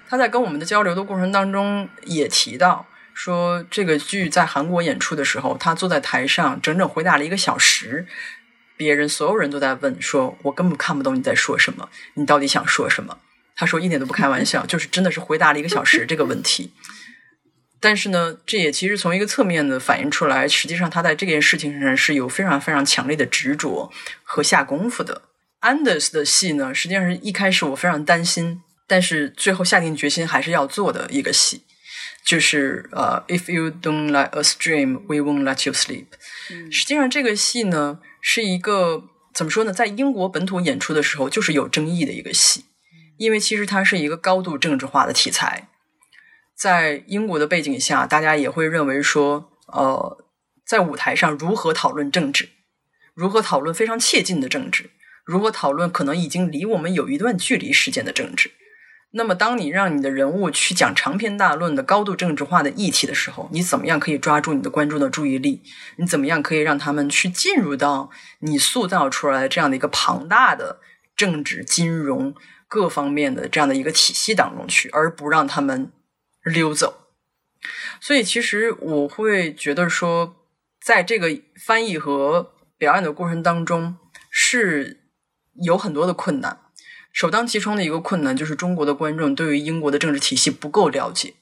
他在跟我们的交流的过程当中也提到，说这个剧在韩国演出的时候，他坐在台上整整回答了一个小时，别人所有人都在问，说我根本看不懂你在说什么，你到底想说什么？他说一点都不开玩笑，就是真的是回答了一个小时这个问题。但是呢，这也其实从一个侧面的反映出来，实际上他在这件事情上是有非常非常强烈的执着和下功夫的。Anders 的戏呢，实际上是一开始我非常担心，但是最后下定决心还是要做的一个戏，就是呃，If you don't let us dream, we won't let you sleep。实际上这个戏呢，是一个怎么说呢，在英国本土演出的时候就是有争议的一个戏，因为其实它是一个高度政治化的题材，在英国的背景下，大家也会认为说，呃，在舞台上如何讨论政治，如何讨论非常切近的政治。如何讨论可能已经离我们有一段距离时间的政治？那么，当你让你的人物去讲长篇大论的高度政治化的议题的时候，你怎么样可以抓住你的观众的注意力？你怎么样可以让他们去进入到你塑造出来这样的一个庞大的政治、金融各方面的这样的一个体系当中去，而不让他们溜走？所以，其实我会觉得说，在这个翻译和表演的过程当中是。有很多的困难，首当其冲的一个困难就是中国的观众对于英国的政治体系不够了解，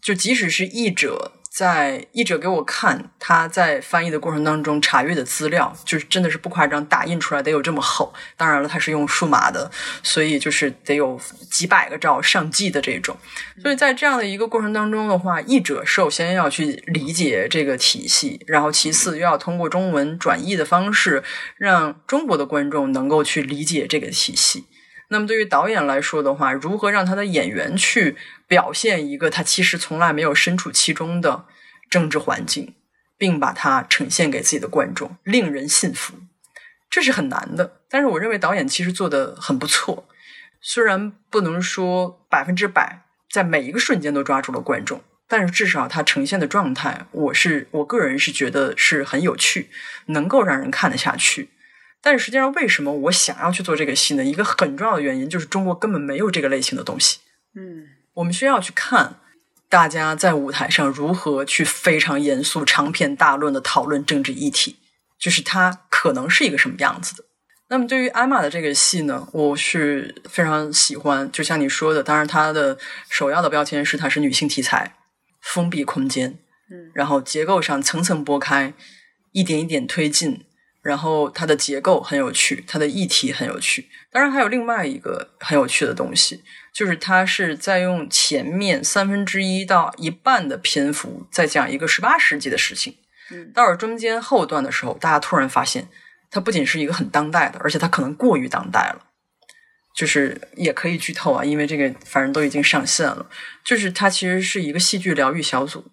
就即使是译者。在译者给我看他在翻译的过程当中查阅的资料，就是真的是不夸张，打印出来得有这么厚。当然了，他是用数码的，所以就是得有几百个兆上 G 的这种。所以在这样的一个过程当中的话，译者首先要去理解这个体系，然后其次又要通过中文转译的方式，让中国的观众能够去理解这个体系。那么对于导演来说的话，如何让他的演员去表现一个他其实从来没有身处其中的政治环境，并把它呈现给自己的观众，令人信服，这是很难的。但是我认为导演其实做的很不错，虽然不能说百分之百在每一个瞬间都抓住了观众，但是至少他呈现的状态，我是我个人是觉得是很有趣，能够让人看得下去。但是实际上，为什么我想要去做这个戏呢？一个很重要的原因就是中国根本没有这个类型的东西。嗯，我们需要去看大家在舞台上如何去非常严肃、长篇大论的讨论政治议题，就是它可能是一个什么样子的。那么对于艾玛的这个戏呢，我是非常喜欢。就像你说的，当然它的首要的标签是它是女性题材，封闭空间，嗯，然后结构上层层剥开，一点一点推进。然后它的结构很有趣，它的议题很有趣。当然还有另外一个很有趣的东西，就是它是在用前面三分之一到一半的篇幅在讲一个十八世纪的事情。嗯，到了中间后段的时候，大家突然发现，它不仅是一个很当代的，而且它可能过于当代了。就是也可以剧透啊，因为这个反正都已经上线了。就是它其实是一个戏剧疗愈小组，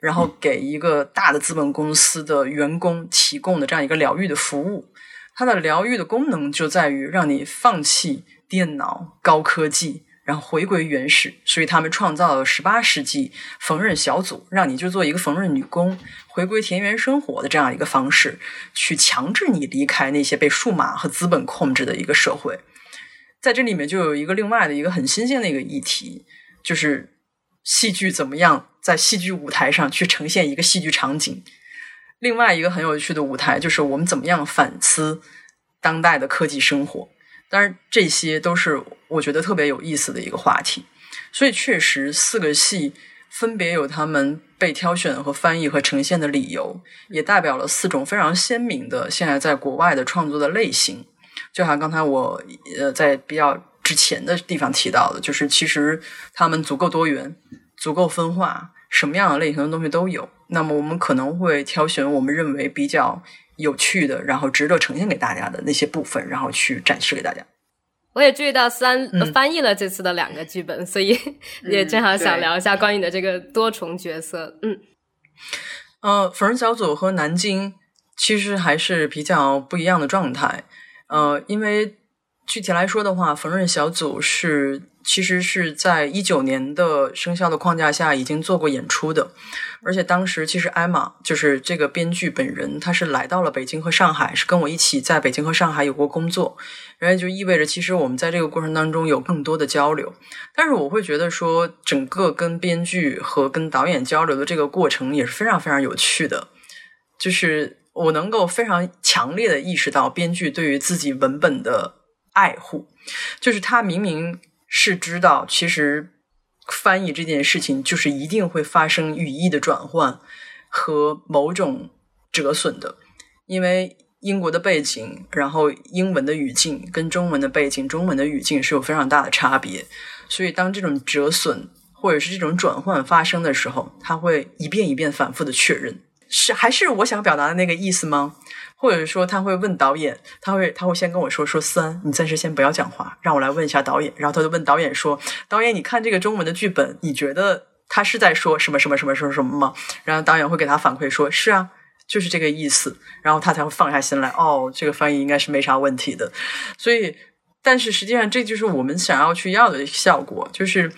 然后给一个大的资本公司的员工提供的这样一个疗愈的服务。它的疗愈的功能就在于让你放弃电脑、高科技，然后回归原始。所以他们创造了十八世纪缝纫小组，让你就做一个缝纫女工，回归田园生活的这样一个方式，去强制你离开那些被数码和资本控制的一个社会。在这里面就有一个另外的一个很新鲜的一个议题，就是戏剧怎么样在戏剧舞台上去呈现一个戏剧场景。另外一个很有趣的舞台就是我们怎么样反思当代的科技生活。当然，这些都是我觉得特别有意思的一个话题。所以，确实四个戏分别有他们被挑选和翻译和呈现的理由，也代表了四种非常鲜明的现在在国外的创作的类型。就像刚才我呃在比较之前的地方提到的，就是其实他们足够多元、足够分化，什么样的类型的东西都有。那么我们可能会挑选我们认为比较有趣的，然后值得呈现给大家的那些部分，然后去展示给大家。我也注意到三翻译了这次的两个剧本，所以也正好想聊一下关于你的这个多重角色。嗯，呃，缝纫小组和南京其实还是比较不一样的状态。呃，因为具体来说的话，缝纫小组是其实是在一九年的生肖的框架下已经做过演出的，而且当时其实艾玛就是这个编剧本人，他是来到了北京和上海，是跟我一起在北京和上海有过工作，然后就意味着其实我们在这个过程当中有更多的交流。但是我会觉得说，整个跟编剧和跟导演交流的这个过程也是非常非常有趣的，就是。我能够非常强烈的意识到编剧对于自己文本的爱护，就是他明明是知道，其实翻译这件事情就是一定会发生语义的转换和某种折损的，因为英国的背景，然后英文的语境跟中文的背景、中文的语境是有非常大的差别，所以当这种折损或者是这种转换发生的时候，他会一遍一遍反复的确认。是还是我想表达的那个意思吗？或者说他会问导演，他会他会先跟我说说三，你暂时先不要讲话，让我来问一下导演。然后他就问导演说：“导演，你看这个中文的剧本，你觉得他是在说什么什么什么什么什么吗？”然后导演会给他反馈说：“是啊，就是这个意思。”然后他才会放下心来，哦，这个翻译应该是没啥问题的。所以，但是实际上这就是我们想要去要的效果，就是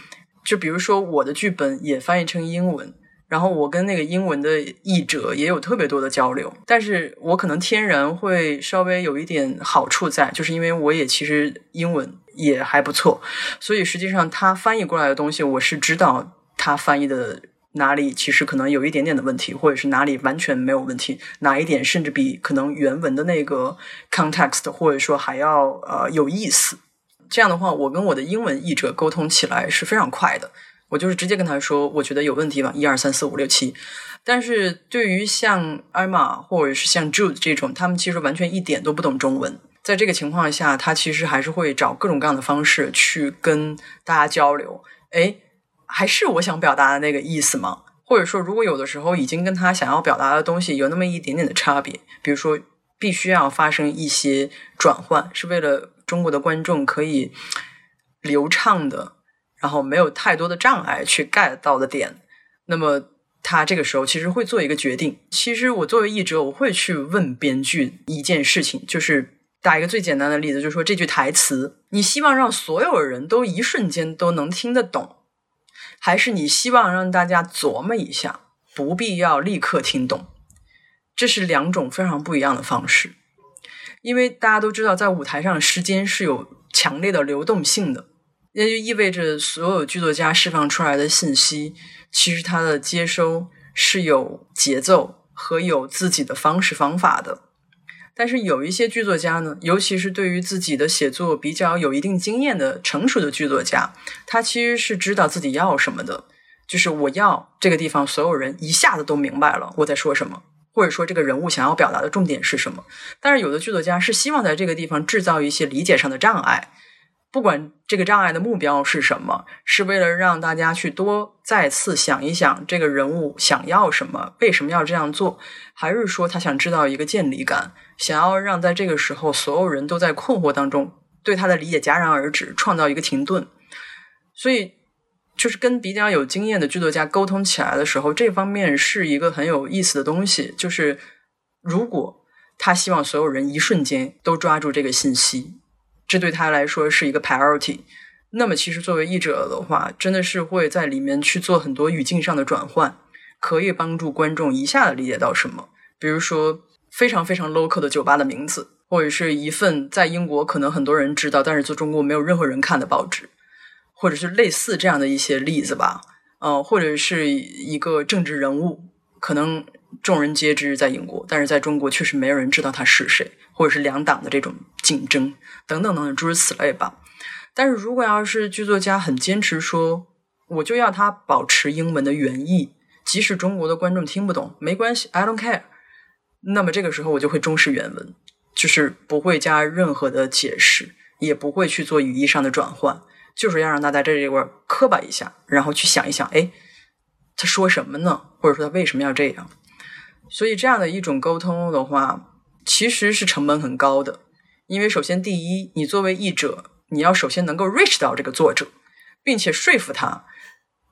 就比如说我的剧本也翻译成英文。然后我跟那个英文的译者也有特别多的交流，但是我可能天然会稍微有一点好处在，就是因为我也其实英文也还不错，所以实际上他翻译过来的东西，我是知道他翻译的哪里其实可能有一点点的问题，或者是哪里完全没有问题，哪一点甚至比可能原文的那个 context 或者说还要呃有意思。这样的话，我跟我的英文译者沟通起来是非常快的。我就是直接跟他说，我觉得有问题吧，一二三四五六七。但是对于像艾玛或者是像 Jude 这种，他们其实完全一点都不懂中文。在这个情况下，他其实还是会找各种各样的方式去跟大家交流。哎，还是我想表达的那个意思吗？或者说，如果有的时候已经跟他想要表达的东西有那么一点点的差别，比如说必须要发生一些转换，是为了中国的观众可以流畅的。然后没有太多的障碍去 get 到的点，那么他这个时候其实会做一个决定。其实我作为译者，我会去问编剧一件事情，就是打一个最简单的例子，就是说这句台词，你希望让所有人都一瞬间都能听得懂，还是你希望让大家琢磨一下，不必要立刻听懂？这是两种非常不一样的方式，因为大家都知道，在舞台上时间是有强烈的流动性的。那就意味着，所有剧作家释放出来的信息，其实它的接收是有节奏和有自己的方式方法的。但是有一些剧作家呢，尤其是对于自己的写作比较有一定经验的成熟的剧作家，他其实是知道自己要什么的。就是我要这个地方所有人一下子都明白了我在说什么，或者说这个人物想要表达的重点是什么。但是有的剧作家是希望在这个地方制造一些理解上的障碍。不管这个障碍的目标是什么，是为了让大家去多再次想一想这个人物想要什么，为什么要这样做，还是说他想知道一个建立感，想要让在这个时候所有人都在困惑当中，对他的理解戛然而止，创造一个停顿。所以，就是跟比较有经验的剧作家沟通起来的时候，这方面是一个很有意思的东西。就是如果他希望所有人一瞬间都抓住这个信息，这对他来说是一个 priority。那么，其实作为译者的话，真的是会在里面去做很多语境上的转换，可以帮助观众一下子理解到什么。比如说，非常非常 local 的酒吧的名字，或者是一份在英国可能很多人知道，但是在中国没有任何人看的报纸，或者是类似这样的一些例子吧。呃，或者是一个政治人物，可能众人皆知在英国，但是在中国确实没有人知道他是谁，或者是两党的这种竞争等等等等诸如此类吧。但是如果要是剧作家很坚持说，我就要他保持英文的原意，即使中国的观众听不懂，没关系，I don't care。那么这个时候我就会忠实原文，就是不会加任何的解释，也不会去做语义上的转换，就是要让大家在这块磕巴一下，然后去想一想，哎，他说什么呢？或者说他为什么要这样？所以这样的一种沟通的话，其实是成本很高的，因为首先第一，你作为译者。你要首先能够 reach 到这个作者，并且说服他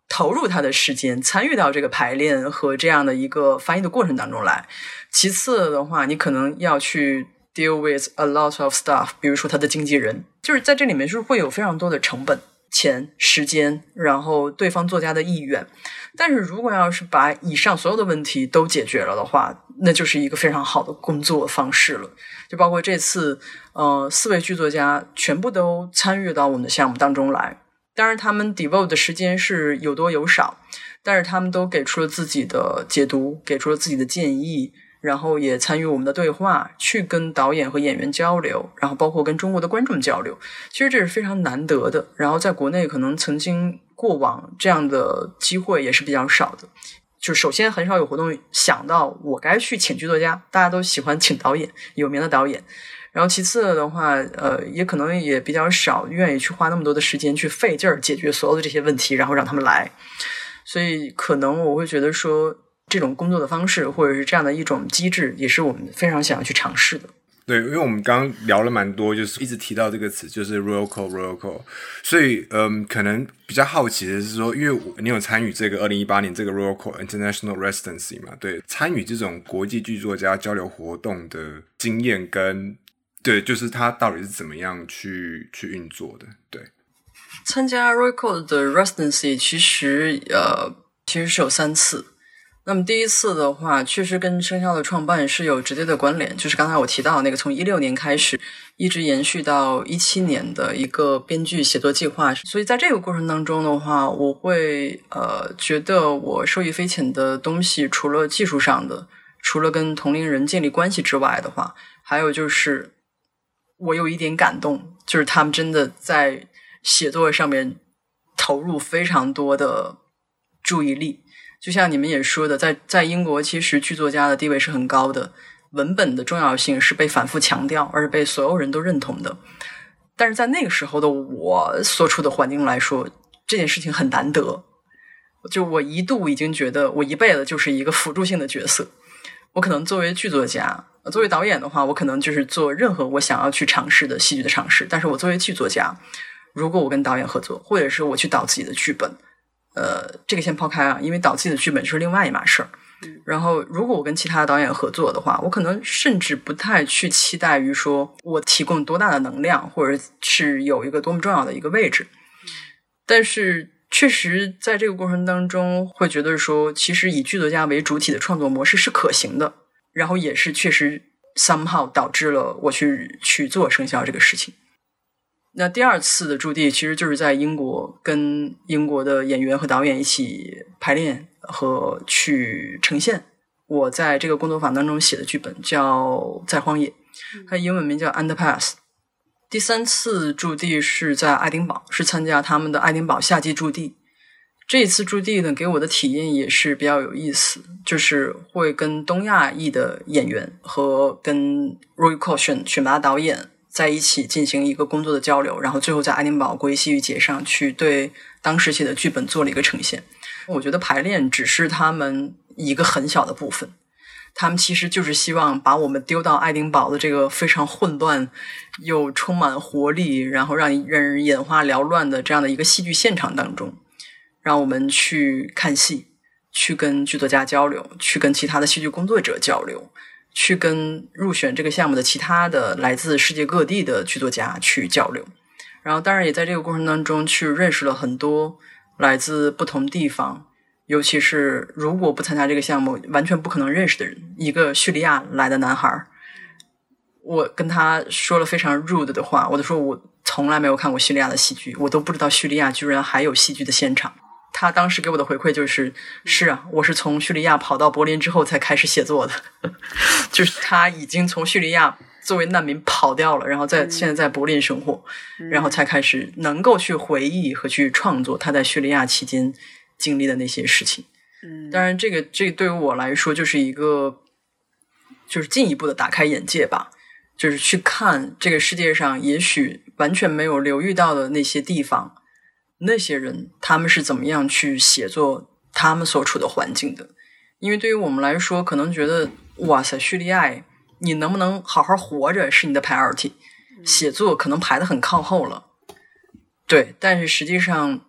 投入他的时间，参与到这个排练和这样的一个翻译的过程当中来。其次的话，你可能要去 deal with a lot of stuff，比如说他的经纪人，就是在这里面是会有非常多的成本、钱、时间，然后对方作家的意愿。但是如果要是把以上所有的问题都解决了的话，那就是一个非常好的工作方式了。就包括这次，呃，四位剧作家全部都参与到我们的项目当中来。当然，他们 devote 的时间是有多有少，但是他们都给出了自己的解读，给出了自己的建议，然后也参与我们的对话，去跟导演和演员交流，然后包括跟中国的观众交流。其实这是非常难得的。然后在国内，可能曾经过往这样的机会也是比较少的。就首先很少有活动想到我该去请剧作家，大家都喜欢请导演，有名的导演。然后其次的话，呃，也可能也比较少愿意去花那么多的时间去费劲儿解决所有的这些问题，然后让他们来。所以可能我会觉得说，这种工作的方式或者是这样的一种机制，也是我们非常想要去尝试的。对，因为我们刚刚聊了蛮多，就是一直提到这个词，就是 royal call royal call，所以嗯，可能比较好奇的是说，因为你有参与这个二零一八年这个 royal call international residency 嘛，对，参与这种国际剧作家交流活动的经验跟对，就是它到底是怎么样去去运作的？对，参加 royal call 的 residency 其实呃，其实是有三次。那么第一次的话，确实跟生肖的创办是有直接的关联，就是刚才我提到那个从一六年开始一直延续到一七年的一个编剧写作计划。所以在这个过程当中的话，我会呃觉得我受益匪浅的东西，除了技术上的，除了跟同龄人建立关系之外的话，还有就是我有一点感动，就是他们真的在写作上面投入非常多的注意力。就像你们也说的，在在英国，其实剧作家的地位是很高的，文本的重要性是被反复强调，而是被所有人都认同的。但是在那个时候的我所处的环境来说，这件事情很难得。就我一度已经觉得，我一辈子就是一个辅助性的角色。我可能作为剧作家，作为导演的话，我可能就是做任何我想要去尝试的戏剧的尝试。但是我作为剧作家，如果我跟导演合作，或者是我去导自己的剧本。呃，这个先抛开啊，因为导自己的剧本是另外一码事儿。然后，如果我跟其他导演合作的话，我可能甚至不太去期待于说我提供多大的能量，或者是有一个多么重要的一个位置。但是，确实在这个过程当中，会觉得说，其实以剧作家为主体的创作模式是可行的。然后，也是确实 somehow 导致了我去去做生肖这个事情。那第二次的驻地其实就是在英国，跟英国的演员和导演一起排练和去呈现我在这个工作坊当中写的剧本，叫《在荒野》，它英文名叫《Underpass》。第三次驻地是在爱丁堡，是参加他们的爱丁堡夏季驻地。这一次驻地呢，给我的体验也是比较有意思，就是会跟东亚裔的演员和跟 Roy 选选拔导演。在一起进行一个工作的交流，然后最后在爱丁堡国际戏剧节上去对当时写的剧本做了一个呈现。我觉得排练只是他们一个很小的部分，他们其实就是希望把我们丢到爱丁堡的这个非常混乱又充满活力，然后让让人眼花缭乱的这样的一个戏剧现场当中，让我们去看戏，去跟剧作家交流，去跟其他的戏剧工作者交流，去跟入选这个项目的其他的来自世界各地的剧作家去交流。然后，当然也在这个过程当中去认识了很多来自不同地方。尤其是如果不参加这个项目，完全不可能认识的人，一个叙利亚来的男孩，我跟他说了非常 rude 的话，我就说我从来没有看过叙利亚的戏剧，我都不知道叙利亚居然还有戏剧的现场。他当时给我的回馈就是：是啊，我是从叙利亚跑到柏林之后才开始写作的，<laughs> 就是他已经从叙利亚作为难民跑掉了，然后在现在在柏林生活，然后才开始能够去回忆和去创作他在叙利亚期间。经历的那些事情，嗯，当然，这个这对于我来说就是一个，就是进一步的打开眼界吧，就是去看这个世界上也许完全没有留意到的那些地方，那些人他们是怎么样去写作他们所处的环境的。因为对于我们来说，可能觉得哇塞，叙利亚，你能不能好好活着是你的 priority，写作可能排的很靠后了。对，但是实际上，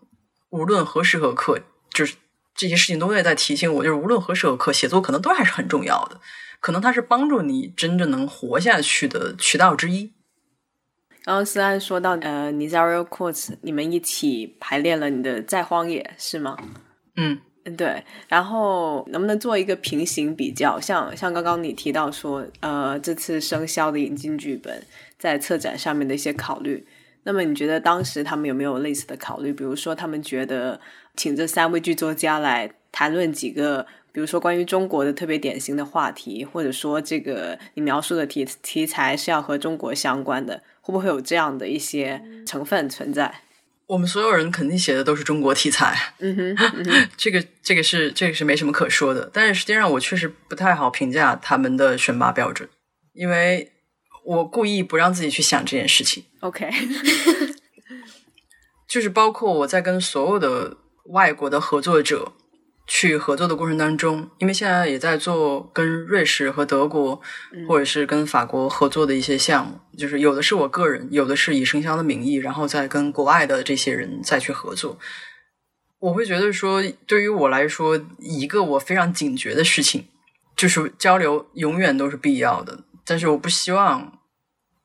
无论何时何刻。就是这些事情都在在提醒我，就是无论何时何刻，写作可能都还是很重要的，可能它是帮助你真正能活下去的渠道之一。然后思安说到，呃，你在 Royal Courts，你们一起排练了你的《在荒野》，是吗？嗯，对。然后能不能做一个平行比较？像像刚刚你提到说，呃，这次生肖的引进剧本在策展上面的一些考虑，那么你觉得当时他们有没有类似的考虑？比如说，他们觉得。请这三位剧作家来谈论几个，比如说关于中国的特别典型的话题，或者说这个你描述的题题材是要和中国相关的，会不会有这样的一些成分存在？我们所有人肯定写的都是中国题材，嗯哼，<laughs> 这个这个是这个是没什么可说的。但是实际上，我确实不太好评价他们的选拔标准，因为我故意不让自己去想这件事情。OK，<laughs> 就是包括我在跟所有的。外国的合作者去合作的过程当中，因为现在也在做跟瑞士和德国，或者是跟法国合作的一些项目，就是有的是我个人，有的是以生肖的名义，然后再跟国外的这些人再去合作。我会觉得说，对于我来说，一个我非常警觉的事情，就是交流永远都是必要的，但是我不希望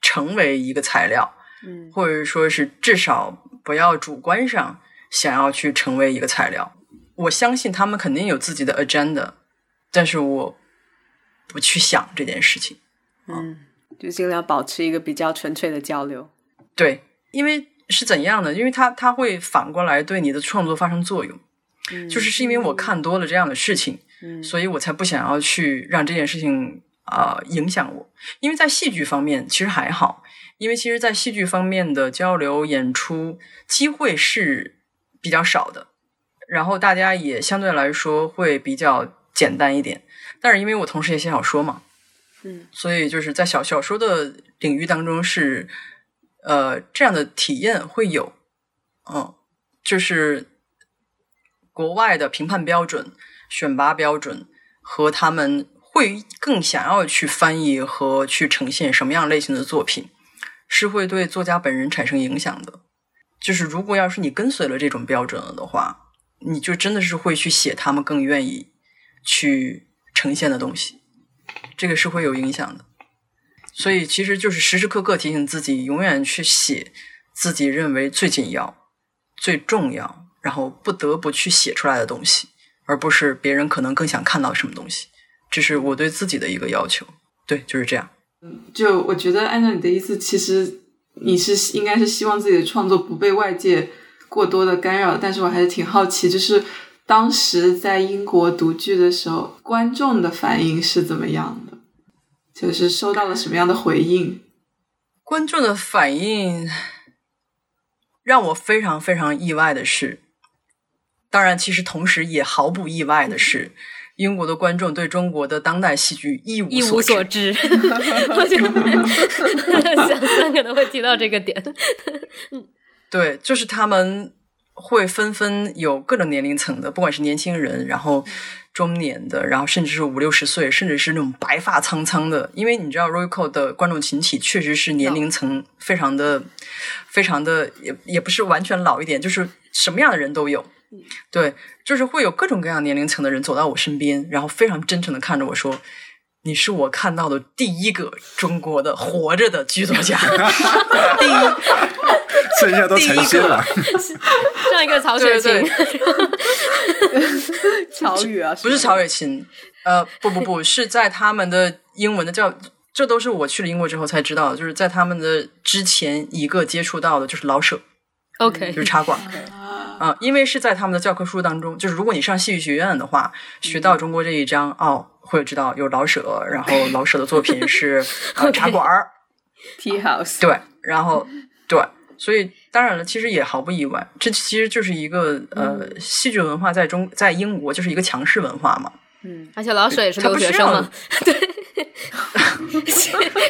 成为一个材料，嗯，或者说是至少不要主观上。想要去成为一个材料，我相信他们肯定有自己的 agenda，但是我不去想这件事情，嗯，就尽量保持一个比较纯粹的交流。对，因为是怎样的？因为他他会反过来对你的创作发生作用，就是是因为我看多了这样的事情，嗯，所以我才不想要去让这件事情啊影响我。因为在戏剧方面其实还好，因为其实，在戏剧方面的交流演出机会是。比较少的，然后大家也相对来说会比较简单一点。但是因为我同时也写小说嘛，嗯，所以就是在小小说的领域当中是，呃，这样的体验会有，嗯，就是国外的评判标准、选拔标准和他们会更想要去翻译和去呈现什么样类型的作品，是会对作家本人产生影响的。就是如果要是你跟随了这种标准了的话，你就真的是会去写他们更愿意去呈现的东西，这个是会有影响的。所以其实就是时时刻刻提醒自己，永远去写自己认为最紧要、最重要，然后不得不去写出来的东西，而不是别人可能更想看到什么东西。这是我对自己的一个要求。对，就是这样。嗯，就我觉得按照你的意思，其实。你是应该是希望自己的创作不被外界过多的干扰，但是我还是挺好奇，就是当时在英国读剧的时候，观众的反应是怎么样的？就是收到了什么样的回应？观众的反应让我非常非常意外的是，当然，其实同时也毫不意外的是。英国的观众对中国的当代戏剧一无一无所知，<laughs> 我就想 <laughs> <laughs> 三可能会提到这个点。对，就是他们会纷纷有各种年龄层的，不管是年轻人，然后中年的，然后甚至是五六十岁，甚至是那种白发苍苍的。因为你知道 Royco 的观众群体确实是年龄层非常的、非常的，也也不是完全老一点，就是什么样的人都有。对，就是会有各种各样年龄层的人走到我身边，然后非常真诚的看着我说：“你是我看到的第一个中国的活着的剧作家，<laughs> 第一，剩下都成仙了。<laughs> 像一个曹雪芹，<laughs> 乔宇啊，不是曹雪芹，呃，不不不是在他们的英文的叫，这都是我去了英国之后才知道的，就是在他们的之前一个接触到的就是老舍，OK，就是插管。啊、因为是在他们的教科书当中，就是如果你上戏剧学院的话，学到中国这一章，哦，会知道有老舍，然后老舍的作品是呃 <laughs> 茶馆儿，Tea House，对，然后对，所以当然了，其实也毫不意外，这其实就是一个呃，戏剧文化在中在英国就是一个强势文化嘛，嗯，而且老舍也是留学生嘛，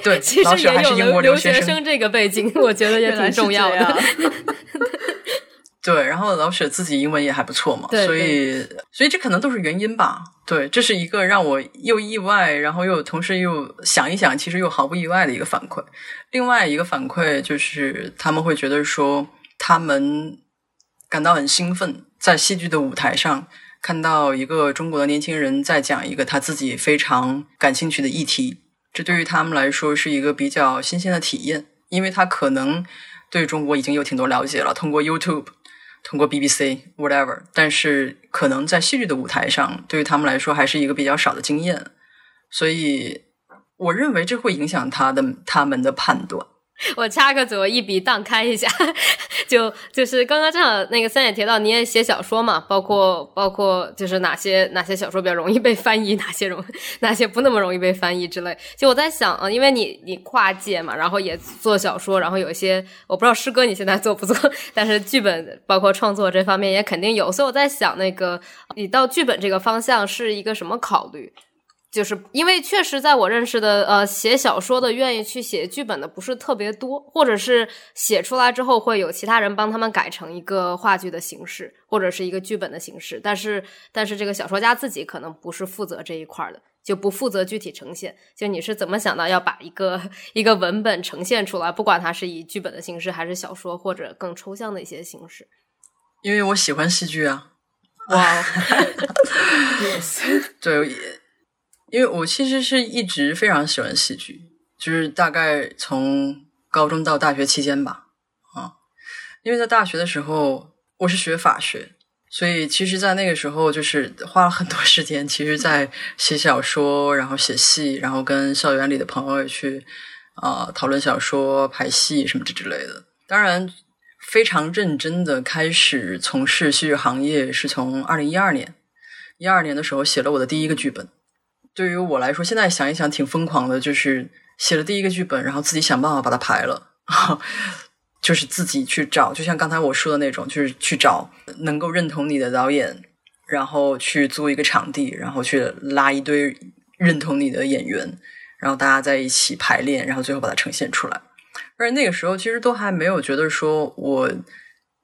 对 <laughs> 其，老实也有舍还是英国留学生这个背景，我觉得也挺重要的。<laughs> 对，然后老舍自己英文也还不错嘛，所以所以这可能都是原因吧。对，这是一个让我又意外，然后又同时又想一想，其实又毫不意外的一个反馈。另外一个反馈就是他们会觉得说，他们感到很兴奋，在戏剧的舞台上看到一个中国的年轻人在讲一个他自己非常感兴趣的议题，这对于他们来说是一个比较新鲜的体验，因为他可能对中国已经有挺多了解了，通过 YouTube。通过 BBC whatever，但是可能在戏剧的舞台上，对于他们来说还是一个比较少的经验，所以我认为这会影响他的他们的判断。我插个嘴，我一笔荡开一下，<laughs> 就就是刚刚正好那个三也提到你也写小说嘛，包括包括就是哪些哪些小说比较容易被翻译，哪些容哪些不那么容易被翻译之类。就我在想啊，因为你你跨界嘛，然后也做小说，然后有一些我不知道诗歌你现在做不做，但是剧本包括创作这方面也肯定有，所以我在想那个你到剧本这个方向是一个什么考虑？就是因为确实在我认识的呃写小说的愿意去写剧本的不是特别多，或者是写出来之后会有其他人帮他们改成一个话剧的形式，或者是一个剧本的形式，但是但是这个小说家自己可能不是负责这一块的，就不负责具体呈现。就你是怎么想到要把一个一个文本呈现出来，不管它是以剧本的形式，还是小说或者更抽象的一些形式？因为我喜欢戏剧啊，哇，<laughs> 对，因为我其实是一直非常喜欢戏剧，就是大概从高中到大学期间吧，啊，因为在大学的时候我是学法学，所以其实，在那个时候就是花了很多时间，其实在写小说，然后写戏，然后跟校园里的朋友去啊、讨论小说、排戏什么这之类的。当然，非常认真的开始从事戏剧行业是从二零一二年，一二年的时候写了我的第一个剧本。对于我来说，现在想一想挺疯狂的，就是写了第一个剧本，然后自己想办法把它排了，<laughs> 就是自己去找，就像刚才我说的那种，就是去找能够认同你的导演，然后去租一个场地，然后去拉一堆认同你的演员，然后大家在一起排练，然后最后把它呈现出来。而那个时候其实都还没有觉得说我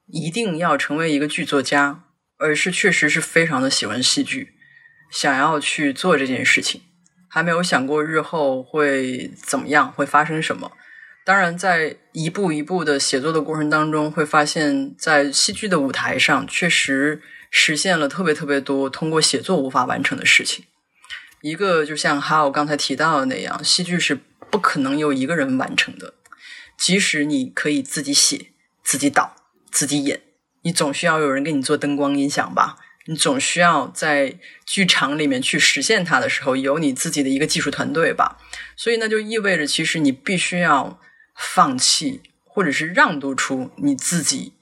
一定要成为一个剧作家，而是确实是非常的喜欢戏剧，想要去做这件事情，还没有想过日后会怎么样，会发生什么。当然，在一步一步的写作的过程当中，会发现，在戏剧的舞台上，确实实现了特别特别多通过写作无法完成的事情。一个就像哈我刚才提到的那样，戏剧是不可能由一个人完成的。即使你可以自己写、自己导、自己演，你总需要有人给你做灯光音响吧？你总需要在剧场里面去实现它的时候，有你自己的一个技术团队吧？所以那就意味着，其实你必须要放弃，或者是让渡出你自己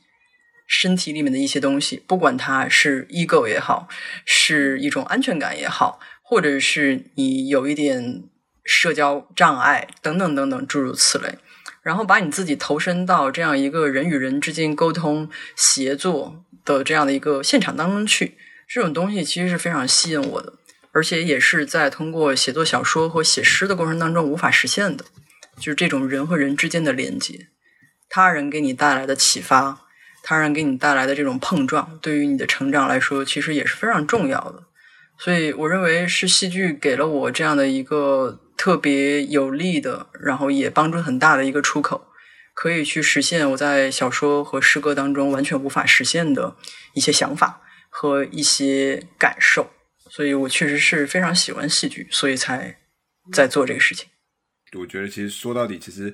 身体里面的一些东西，不管它是 ego 也好，是一种安全感也好，或者是你有一点社交障碍等等等等诸如此类。然后把你自己投身到这样一个人与人之间沟通协作的这样的一个现场当中去，这种东西其实是非常吸引我的，而且也是在通过写作小说和写诗的过程当中无法实现的，就是这种人和人之间的连接，他人给你带来的启发，他人给你带来的这种碰撞，对于你的成长来说，其实也是非常重要的。所以我认为是戏剧给了我这样的一个特别有利的，然后也帮助很大的一个出口，可以去实现我在小说和诗歌当中完全无法实现的一些想法和一些感受。所以我确实是非常喜欢戏剧，所以才在做这个事情。我觉得其实说到底，其实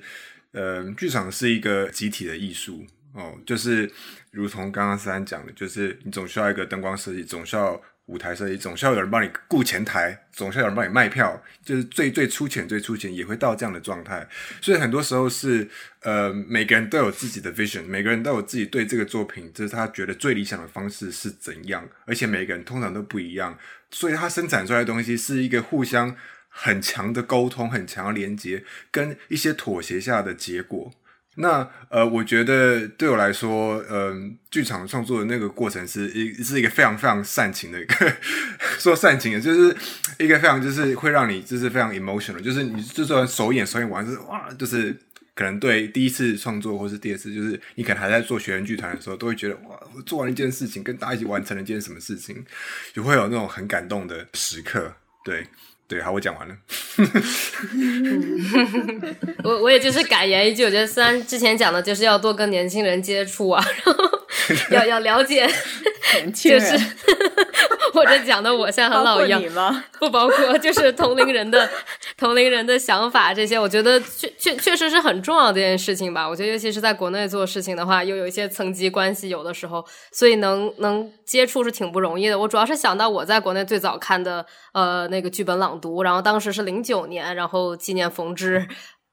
呃，剧场是一个集体的艺术哦，就是如同刚刚思安讲的，就是你总需要一个灯光设计，总需要。舞台设计总是要有人帮你顾前台，总是要有人帮你卖票，就是最最粗浅、最粗浅也会到这样的状态。所以很多时候是，呃，每个人都有自己的 vision，每个人都有自己对这个作品，就是他觉得最理想的方式是怎样，而且每个人通常都不一样，所以他生产出来的东西是一个互相很强的沟通、很强的连接，跟一些妥协下的结果。那呃，我觉得对我来说，嗯，剧场创作的那个过程是一是一个非常非常煽情的一个，<laughs> 说煽情的，就是一个非常就是会让你就是非常 emotional，就是你就算首演首演完是哇，就是可能对第一次创作或是第二次，就是你可能还在做学员剧团的时候，都会觉得哇，我做完一件事情，跟大家一起完成了一件什么事情，就会有那种很感动的时刻，对。对，好，我讲完了。<laughs> 我我也就是感言一句，我觉得虽然之前讲的就是要多跟年轻人接触啊，然后 <laughs> 要要了解，就是。或者讲的我像很老一样，不包括就是同龄人的 <laughs> 同龄人的想法这些，我觉得确确确实是很重要的一件事情吧。我觉得尤其是在国内做事情的话，又有一些层级关系，有的时候，所以能能接触是挺不容易的。我主要是想到我在国内最早看的呃那个剧本朗读，然后当时是零九年，然后纪念冯之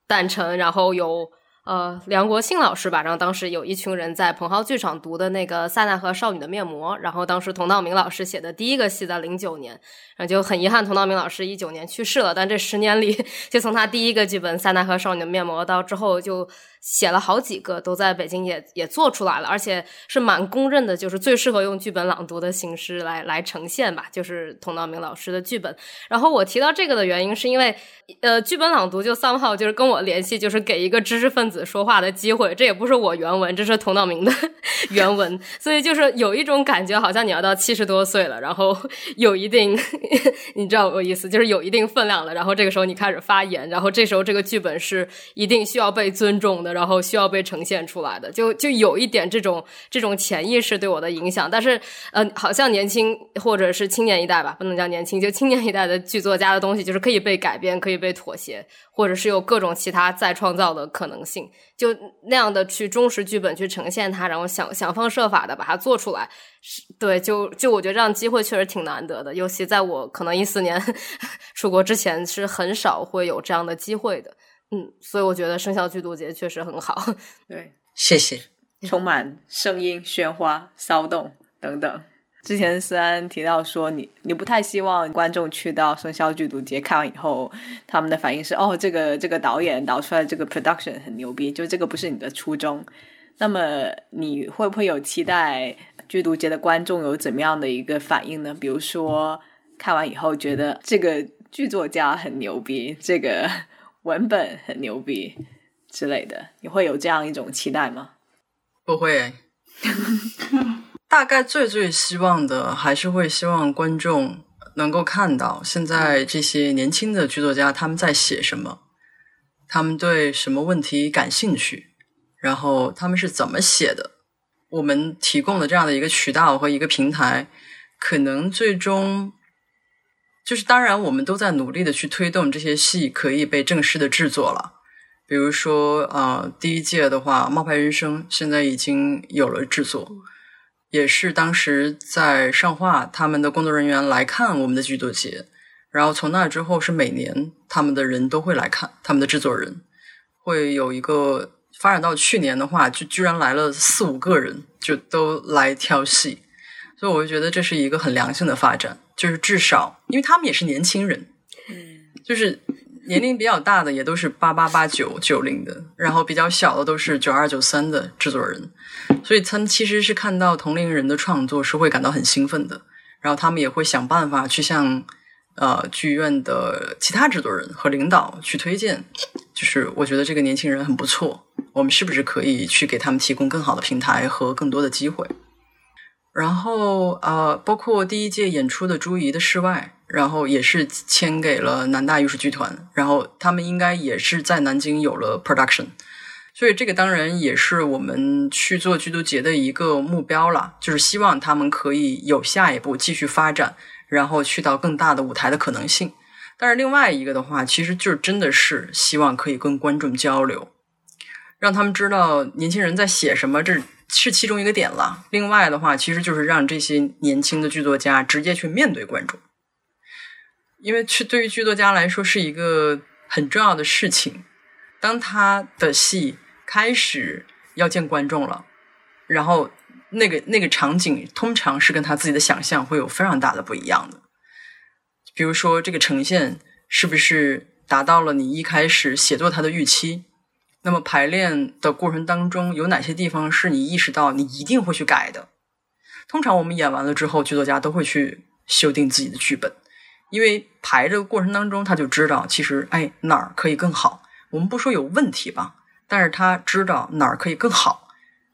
诞辰，然后有。呃，梁国庆老师吧，然后当时有一群人在彭浩剧场读的那个《塞纳河少女的面膜》，然后当时佟道明老师写的第一个戏在零九年，然后就很遗憾，佟道明老师一九年去世了，但这十年里，<laughs> 就从他第一个剧本《塞纳河少女的面膜》到之后就。写了好几个，都在北京也也做出来了，而且是蛮公认的，就是最适合用剧本朗读的形式来来呈现吧，就是佟道明老师的剧本。然后我提到这个的原因，是因为呃，剧本朗读就三号就是跟我联系，就是给一个知识分子说话的机会。这也不是我原文，这是佟道明的 <laughs> 原文，所以就是有一种感觉，好像你要到七十多岁了，然后 <laughs> 有一定，<laughs> 你知道我意思，就是有一定分量了，然后这个时候你开始发言，然后这时候这个剧本是一定需要被尊重的。然后需要被呈现出来的，就就有一点这种这种潜意识对我的影响。但是，呃，好像年轻或者是青年一代吧，不能叫年轻，就青年一代的剧作家的东西，就是可以被改编，可以被妥协，或者是有各种其他再创造的可能性。就那样的去忠实剧本去呈现它，然后想想方设法的把它做出来。是对，就就我觉得这样机会确实挺难得的，尤其在我可能一四年 <laughs> 出国之前，是很少会有这样的机会的。嗯，所以我觉得生肖剧毒节确实很好。<laughs> 对，谢谢。<laughs> 充满声音、喧哗、骚动等等。之前思安提到说，你你不太希望观众去到生肖剧毒节看完以后，他们的反应是哦，这个这个导演导出来这个 production 很牛逼，就这个不是你的初衷。那么你会不会有期待剧毒节的观众有怎么样的一个反应呢？比如说看完以后觉得这个剧作家很牛逼，这个。文本很牛逼之类的，你会有这样一种期待吗？不会，大概最最希望的还是会希望观众能够看到现在这些年轻的剧作家他们在写什么，他们对什么问题感兴趣，然后他们是怎么写的。我们提供的这样的一个渠道和一个平台，可能最终。就是当然，我们都在努力的去推动这些戏可以被正式的制作了。比如说，呃，第一届的话，《冒牌人生》现在已经有了制作，也是当时在上画他们的工作人员来看我们的剧作节，然后从那之后是每年他们的人都会来看，他们的制作人会有一个发展到去年的话，就居然来了四五个人，就都来挑戏，所以我就觉得这是一个很良性的发展。就是至少，因为他们也是年轻人，嗯，就是年龄比较大的也都是八八八九九零的，然后比较小的都是九二九三的制作人，所以他们其实是看到同龄人的创作是会感到很兴奋的，然后他们也会想办法去向呃剧院的其他制作人和领导去推荐，就是我觉得这个年轻人很不错，我们是不是可以去给他们提供更好的平台和更多的机会？然后呃，包括第一届演出的朱怡的室外，然后也是签给了南大艺术剧团，然后他们应该也是在南京有了 production，所以这个当然也是我们去做剧都节的一个目标了，就是希望他们可以有下一步继续发展，然后去到更大的舞台的可能性。但是另外一个的话，其实就是真的是希望可以跟观众交流，让他们知道年轻人在写什么，这是其中一个点了。另外的话，其实就是让这些年轻的剧作家直接去面对观众，因为去对于剧作家来说是一个很重要的事情。当他的戏开始要见观众了，然后那个那个场景通常是跟他自己的想象会有非常大的不一样的。比如说，这个呈现是不是达到了你一开始写作他的预期？那么排练的过程当中，有哪些地方是你意识到你一定会去改的？通常我们演完了之后，剧作家都会去修订自己的剧本，因为排这个过程当中，他就知道其实哎哪儿可以更好。我们不说有问题吧，但是他知道哪儿可以更好，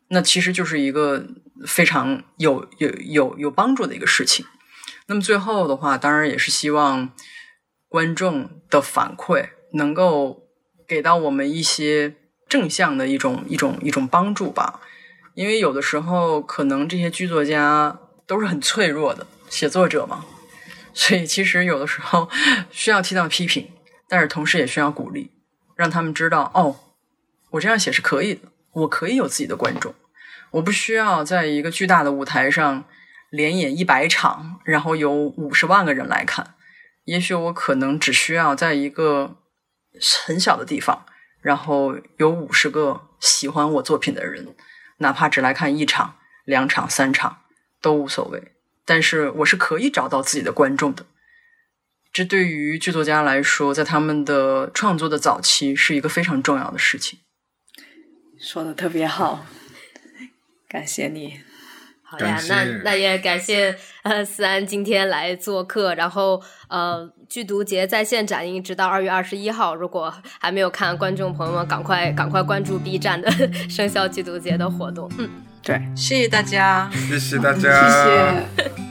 那其实就是一个非常有有有有帮助的一个事情。那么最后的话，当然也是希望观众的反馈能够给到我们一些正向的一种一种一种帮助吧。因为有的时候可能这些剧作家都是很脆弱的写作者嘛，所以其实有的时候需要听到批评，但是同时也需要鼓励，让他们知道哦，我这样写是可以的，我可以有自己的观众，我不需要在一个巨大的舞台上。连演一百场，然后有五十万个人来看，也许我可能只需要在一个很小的地方，然后有五十个喜欢我作品的人，哪怕只来看一场、两场、三场都无所谓。但是我是可以找到自己的观众的。这对于剧作家来说，在他们的创作的早期是一个非常重要的事情。说的特别好，感谢你。好呀，那那也感谢呃思安今天来做客，然后呃剧毒节在线展映直到二月二十一号，如果还没有看，观众朋友们赶快赶快关注 B 站的 <laughs> 生肖剧毒节的活动。嗯，对，谢谢大家，谢谢大家，谢谢。